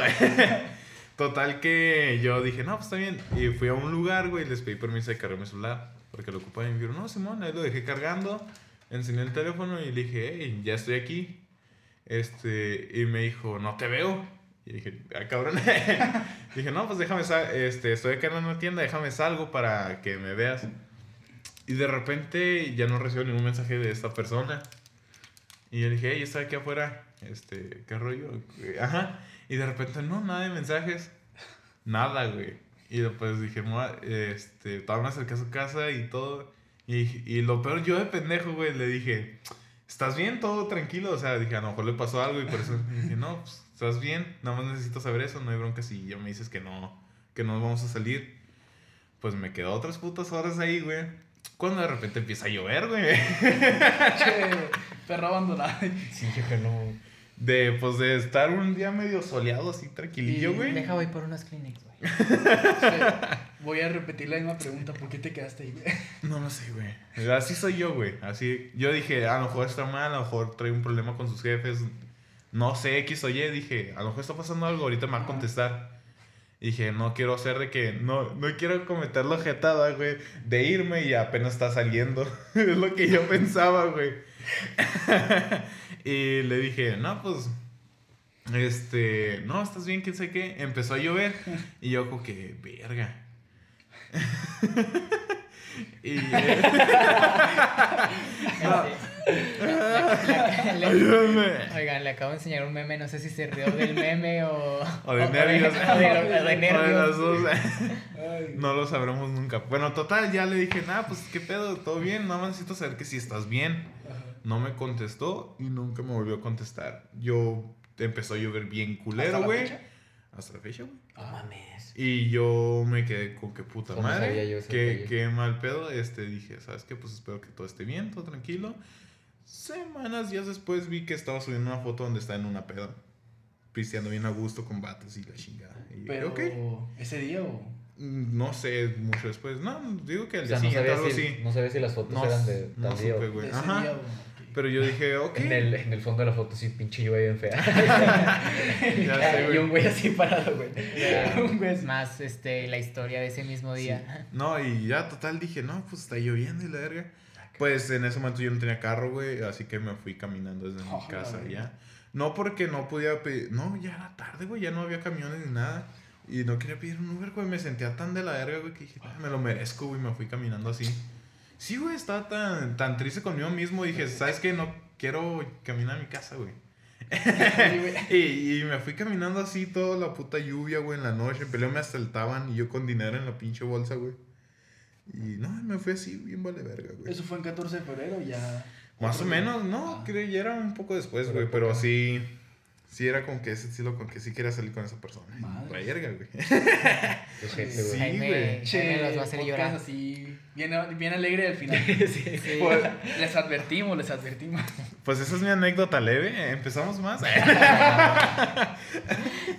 Total que yo dije, no, pues está bien. Y fui a un lugar, güey, les pedí permiso de cargar mi celular. Porque lo ocupaba y me dijeron, no, Simón, ahí lo dejé cargando. Enseñé el teléfono y le dije, hey, ya estoy aquí. Este, y me dijo, no te veo. Y dije, ah, cabrón. dije, no, pues déjame, este, estoy acá en una tienda, déjame salgo para que me veas. Y de repente ya no recibo ningún mensaje de esta persona. Y yo dije, hey, estoy aquí afuera. Este, ¿qué rollo? Ajá. Y de repente, no, nada de mensajes. Nada, güey. Y después dije, "Mua, este, todavía me acerqué a su casa y todo. Y, y lo peor, yo de pendejo, güey, le dije, ¿estás bien? Todo tranquilo. O sea, dije, a lo mejor le pasó algo y por eso dije, no, pues, ¿estás bien? Nada más necesito saber eso. No hay bronca si ya me dices que no, que no vamos a salir. Pues me quedó otras putas horas ahí, güey. Cuando de repente empieza a llover, güey. Che, perro abandonado. Sí, yo que no. De, pues, de estar un día medio soleado, así tranquilillo, güey. Deja voy por unos Kleenex, güey. Voy a repetir la misma pregunta. ¿Por qué te quedaste ahí, güey? No lo sé, güey. Así soy yo, güey. Así, yo dije, a lo mejor está mal, a lo mejor trae un problema con sus jefes. No sé, X o Y. Dije, a lo mejor está pasando algo, ahorita me va a Ajá. contestar. Y dije, no quiero hacer de que, no, no quiero cometer la jetada, güey, de irme y apenas está saliendo. es lo que yo pensaba, güey. y le dije, no, pues, este, no, estás bien, quién sé qué. Empezó a llover y yo como que, verga. y, eh, no, Oigan, le acabo de enseñar un meme, no sé si se rió del meme o... O de nervios. O de, o de O de nervios. las dos. Ay. No lo sabremos nunca. Bueno, total, ya le dije, nada, pues qué pedo, todo bien, nada más necesito saber que si estás bien. No me contestó y nunca me volvió a contestar. Yo empezó a llover bien ¿Hasta culero, güey. Hasta la fecha, güey. No mames. Y yo me quedé con que puta ¿Cómo sabía madre. Qué, qué mal pedo. Este, dije, ¿sabes qué? Pues espero que todo esté bien, todo tranquilo. Semanas días después vi que estaba subiendo una foto donde está en una peda. Pisteando bien a gusto con vatos y la chingada. Y Pero. ¿ese día o...? Mm, No sé mucho después. No, digo que al O día sea, no siguiente sabía, algo si, así. no sabía si las fotos No, eran de no tal día supe, güey. Ajá. día. Pero yo dije, ok. En el, en el fondo de la foto sí, pinche lluvia bien fea. Ya sé, y un güey así parado, güey. Un güey Es más, este, la historia de ese mismo día. No, y ya total dije, no, pues está lloviendo y la verga. Pues en ese momento yo no tenía carro, güey, así que me fui caminando desde Oh, mi la casa ya. No porque no podía pedir, no, ya era tarde, güey, ya no había camiones ni nada. Y no quería pedir un Uber, güey, me sentía tan de la verga, güey, que dije, "Ah, me lo merezco, güey, me fui caminando así. Sí, güey, estaba tan, tan triste conmigo mismo, dije, ¿sabes qué? No quiero caminar a mi casa, güey. Y, y me fui caminando así toda la puta lluvia, güey, en la noche. Peleo me asaltaban y yo con dinero en la pinche bolsa, güey. Y no, me fui así, bien vale verga, güey. Eso fue en 14 de febrero, ya... Más o menos, no, Ah. creo, ya era un poco después, Pero güey, pero poca. sí, sí era con que ese estilo, con que sí quería salir con esa persona. Madre. Verga, güey. Sí, güey. Jaime, güey. Jaime los va a hacer llorar. así, bien, bien alegre al final. Sí. Sí. Pues, les advertimos, les advertimos. Pues esa es mi anécdota leve, empezamos más.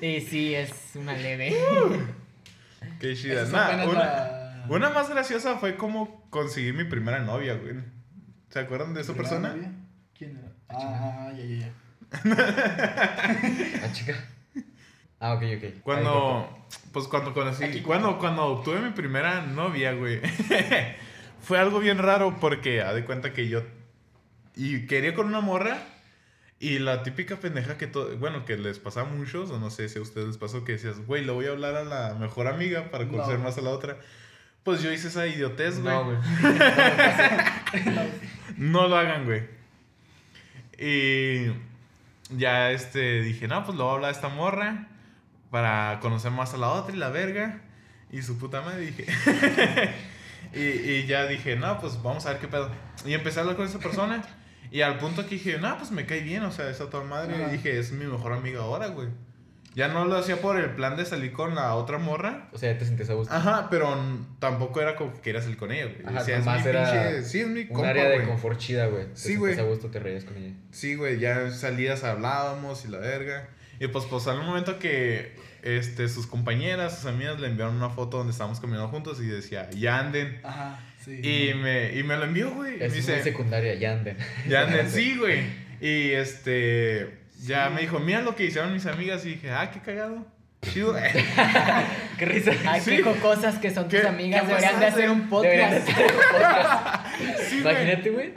Y sí, es una leve. Qué chida. Nah, una, una más graciosa fue como conseguí mi primera novia, güey. ¿Se acuerdan de esa ¿Primera persona? novia? ¿Quién era? Ah, ya, ya, ya. Ah, chica. Ah, ok, ok. Cuando, pues cuando conocí, Aquí cuando, cuando obtuve mi primera novia, güey, fue algo bien raro porque, haz de cuenta que yo, y quería con una morra, y la típica pendeja que, todo, bueno, que les pasaba a muchos, o no sé si a ustedes les pasó, que decías, güey, le voy a hablar a la mejor amiga para No. conocer más a la otra. Pues yo hice esa idiotez, güey. No, güey. No lo hagan, güey. Y ya este dije, no, pues le voy a hablar a esta morra para conocer más a la otra y la verga. Y su puta madre dije. y, y ya dije, no, pues vamos a ver qué pedo. Y empecé a hablar con esa persona. Y al punto que dije, no, pues me cae bien, o sea, esa toda madre. Y dije, es mi mejor amiga ahora, güey. Ya no lo hacía por el plan de salir con la otra morra. O sea, ya te sientes a gusto. Ajá, pero tampoco era como que quería salir con ella, güey. Ajá, es mi era pinche- sí, es mi Un compa, área de güey. confort chida, güey. Te Sí, güey. a gusto, te reías con ella. Sí, güey, ya salidas hablábamos y la verga. Y pues, pues, al momento que este, sus compañeras, sus amigas le enviaron una foto donde estábamos caminando juntos y decía, ya anden. Ajá, sí. Y me, y me lo envió, güey. Y me Es dice, muy secundaria, ya anden. ya anden, sí, güey. Y este, ya Sí. me dijo, mira lo que hicieron mis amigas. Y dije, ah, qué cagado. Chido. Qué risa. Ay, Sí. qué cosas que son tus ¿Qué- amigas. qué Deberían de hacer un Deberían de podcast. hacer un podcast. Sí. Imagínate, güey.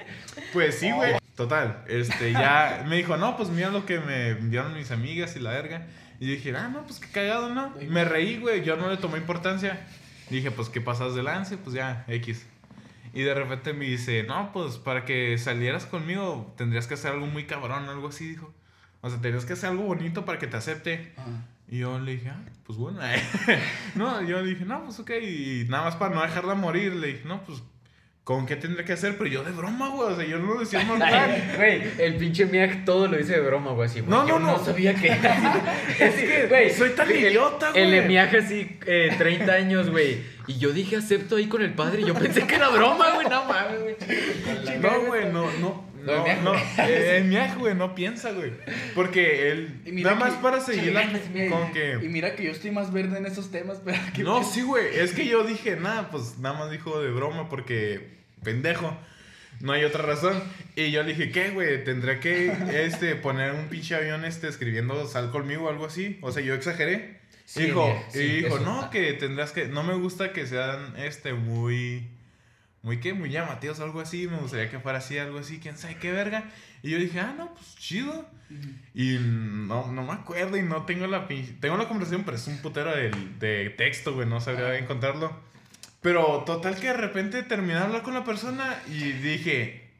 Pues sí, güey. Total, este, ya me dijo, no, pues mira lo que me enviaron mis amigas y la verga. Y yo dije, ah, no, pues qué cagado, ¿no? Me reí, güey, yo no le tomé importancia. Dije, pues qué pasas de lance, pues ya, X. Y de repente me dice, no, pues para que salieras conmigo tendrías que hacer algo muy cabrón, algo así, dijo. O sea, tendrías que hacer algo bonito para que te acepte. Ajá. Y yo le dije, ah, pues bueno. no, yo le dije, no, pues ok. Y nada más para no dejarla morir, le dije, no, pues, ¿con qué tendré que hacer? Pero yo de broma, güey. O sea, yo no lo decía normal. Güey, el pinche Miak todo lo dice de broma, güey. Así. No, Yo no, no. no sabía que. es que, güey. soy tan el- idiota, güey. El Emiaje así, eh, 30 años, güey. Y yo dije, acepto ahí con el padre. Y yo pensé que era broma, güey. No mames, güey. No, güey, no, no. No, No, Miaj. eh, Miaj, güey, no piensa, güey. Porque él, Y nada más que- para seguirla Y- con Y que... mira que yo estoy más verde en esos temas, pero que No, sí, güey, es que yo dije, nada, pues nada más dijo de broma porque pendejo. No hay otra razón. Y yo le dije, ¿qué, güey? Tendré que este, poner un pinche avión este, escribiendo sal conmigo o algo así. O sea, yo exageré. Sí, dijo, sí, y dijo, no, que tendrás que... No me gusta que sean este, muy... Muy qué, muy llamativos, algo así. Me gustaría que fuera así, algo así, quién sabe qué verga. Y yo dije, ah, no, pues chido. Y no, no me acuerdo y no tengo la. Tengo la conversación, pero es un putero de, de texto, güey. No sabría encontrarlo. Pero total que de repente terminé de hablar con la persona y dije...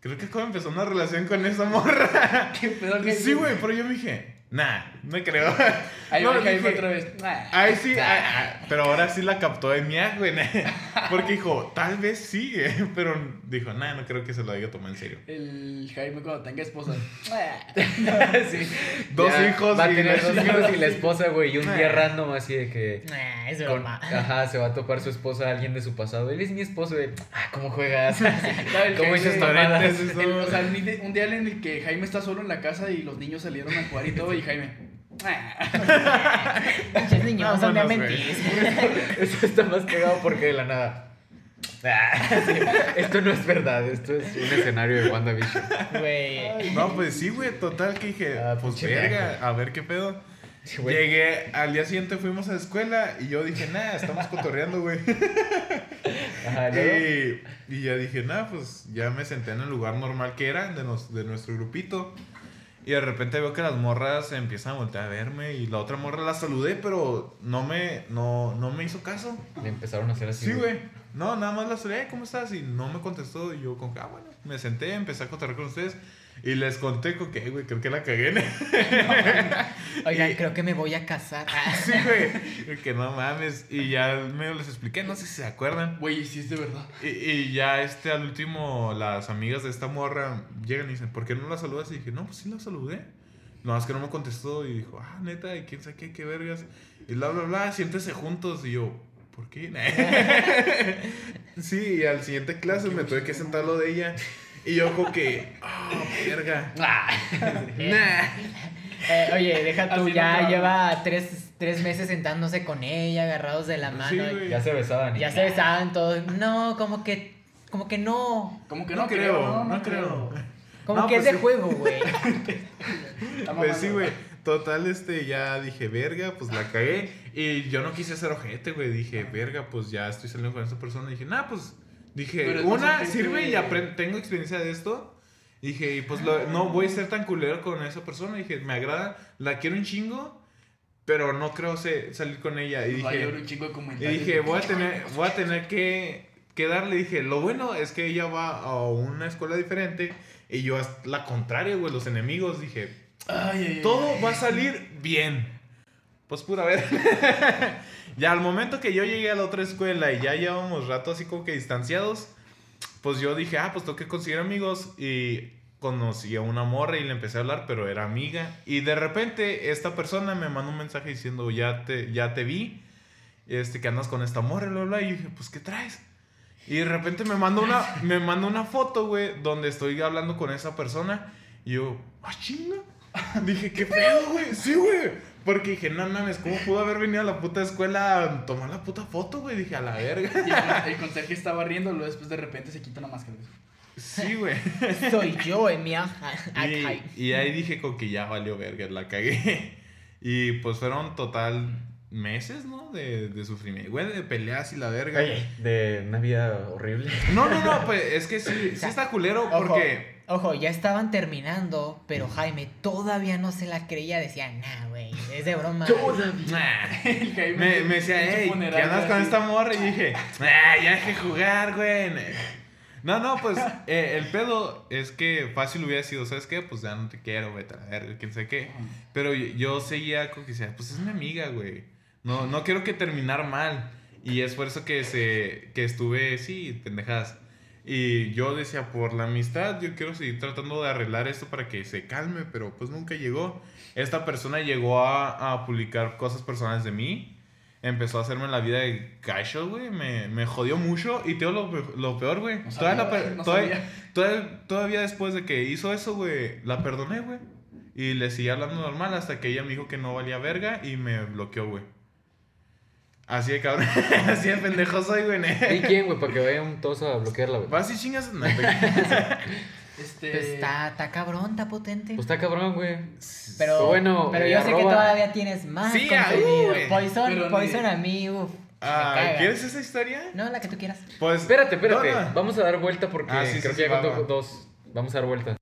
creo que acabo de empezar una relación con esa morra. ¿Qué pedo, Jaime? Sí, güey, pero yo me dije, nah, no creo. Ahí No, Jaime dije, otra vez. Ah. Ay, sí, ay, ay, pero ahora sí la captó de mi güey. Porque dijo, tal vez sí, eh, pero dijo, nah, no creo que se lo haya tomado en serio. El Jaime cuando tenga esposa. Sí. Dos Ya hijos Va a y tener la- dos hijos y la esposa, güey. Y un día random así de que. Nah, es con- broma. ajá, se va a topar su esposa a alguien de su pasado. Él es mi esposo, güey. Ah, ¿cómo juegas? ¿Cómo dices paréntesis, El- o sea, un día en el que Jaime está solo en la casa y los niños salieron a jugar y todo, y Jaime. "Ah". Pinches niños, son. Eso está más pegado porque de la nada. Ah, sí, Esto no es verdad, esto es un escenario de WandaVision. Güey. No, pues sí, güey, total que dije, Ah, pues verga, a ver qué pedo. Sí. Llegué, al día siguiente fuimos a la escuela y yo dije, nah, estamos cotorreando, güey. Y, y ya dije, nah, pues ya me senté en el lugar normal que era, de, nos- de nuestro grupito. Y de repente veo que las morras empiezan a voltear a verme y la otra morra la saludé, pero no me, no, no me hizo caso. Le empezaron a hacer así. Sí, güey. No, nada más la saludé, "Eh, ¿cómo estás? Y no me contestó. Y yo, como que, ah, bueno, me senté, empecé a cotorrear con ustedes. Y les conté con que, güey, creo que la cagué. Oigan, Y- creo que me voy a casar. Sí, güey. Que no mames. Y ya medio les expliqué, no sé si se acuerdan. Güey, sí es de verdad. Y, y ya este al último, las amigas de esta morra llegan y dicen, ¿por qué no la saludas? Y dije, no, pues sí la saludé. No, es que no me contestó y dijo, ah, neta, y quién sabe qué, qué vergas. Y bla, bla, bla, siéntese juntos. Y yo, ¿por qué? sí, y al siguiente clase me tuve que sentar lo de ella. Y yo como que, ah, verga. Nah. Eh, oye, deja tú, Así ya lleva tres, tres meses sentándose con ella, agarrados de la mano. Sí, y güey. Ya se besaban. y- ya se besaban todos. No, como que, como que no. Como que No no, creo, no creo. Como No, que pues es de sí. juego, güey. Pues sí, güey. Total, este, ya dije, verga, pues la cagué. Y yo no quise ser ojete, güey. Dije, verga, pues ya estoy saliendo con esta persona. dije, nah, pues. Dije, Pero una, sirve y tengo experiencia de esto. Dije, y pues lo- no voy a ser tan culero con esa persona. Dije, me agrada, la quiero un chingo, pero no creo se- salir con ella. Y dije, un chingo de y dije, voy a tener, voy a tener que, que darle. Dije, lo bueno es que ella va a una escuela diferente y yo a la contraria, güey, los enemigos. Dije, Ay, ay, ay. todo va a salir bien. Pues pura ver. Ya al momento que yo llegué a la otra escuela y ya llevábamos rato así como que distanciados, pues yo dije, ah, pues tengo que conseguir amigos y conocí a una morra y le empecé a hablar, pero era amiga. Y de repente esta persona me mandó un mensaje diciendo, ya te, ya te vi, este, que andas con esta morra, bla, bla. Y yo dije, pues, ¿qué traes? Y de repente me mandó una, me mandó una foto, güey, donde estoy hablando con esa persona. Y yo, ah, chinga. Dije, ¿qué pedo, güey? Sí, güey. Porque dije, no mames, ¿cómo pudo haber venido a la puta escuela a tomar la puta foto, güey? Dije, a la verga. Y el, el conserje estaba riendo, luego después de repente se quita una máscara. Sí, güey. Soy yo, Emilia. Y, y ahí dije con que ya valió verga, la cagué. Y pues fueron total meses, ¿no? De, de sufrimiento, güey, de peleas y la verga. Oye, de una vida horrible. No, no, no, pues es que sí, sí está culero Ojo, porque... ojo, ya estaban terminando, pero Jaime todavía no se la creía. Decía, nah, güey, es de broma. El Me, me decía, hey, ¿qué andas con así. esta morra? Y dije, ah, ya dejé jugar, güey. No, no, pues eh, el pedo es que fácil hubiera sido, ¿sabes qué? Pues ya no te quiero, vete a la verga, quién sabe qué. Pero yo, yo seguía con que decía, pues es mi amiga, güey. No, no quiero que terminar mal. Y es por eso que, se, que estuve, sí, pendejadas. Y yo decía, por la amistad, yo quiero seguir tratando de arreglar esto para que se calme, pero pues nunca llegó. Esta persona llegó a, a publicar cosas personales de mí. Empezó a hacerme la vida de gacho, güey. Me, me jodió mucho. Y te lo, lo peor, güey. No todavía, no todavía- todavía- todavía después de que hizo eso, güey, la perdoné, güey. Y le seguí hablando normal hasta que ella me dijo que no valía verga y me bloqueó, güey. Así de cabrón. Así de pendejo soy, güey. ¿Y quién, güey? Para que vayan todos a bloquearla, güey. Vas y chingas. No, Este. Pues está, está cabrón, está potente. Pues está cabrón, güey. pero bueno, pero eh, yo sé que todavía tienes más Sí, contenido. ay, güey. Poison, Pero ni- Poison a mí, uff. Ah, ¿Quieres esa historia? No, la que tú quieras. Pues. Espérate, espérate. Vamos a dar vuelta porque Ah, sí, creo sí, que sí, ya va, contó va. dos. Vamos a dar vuelta.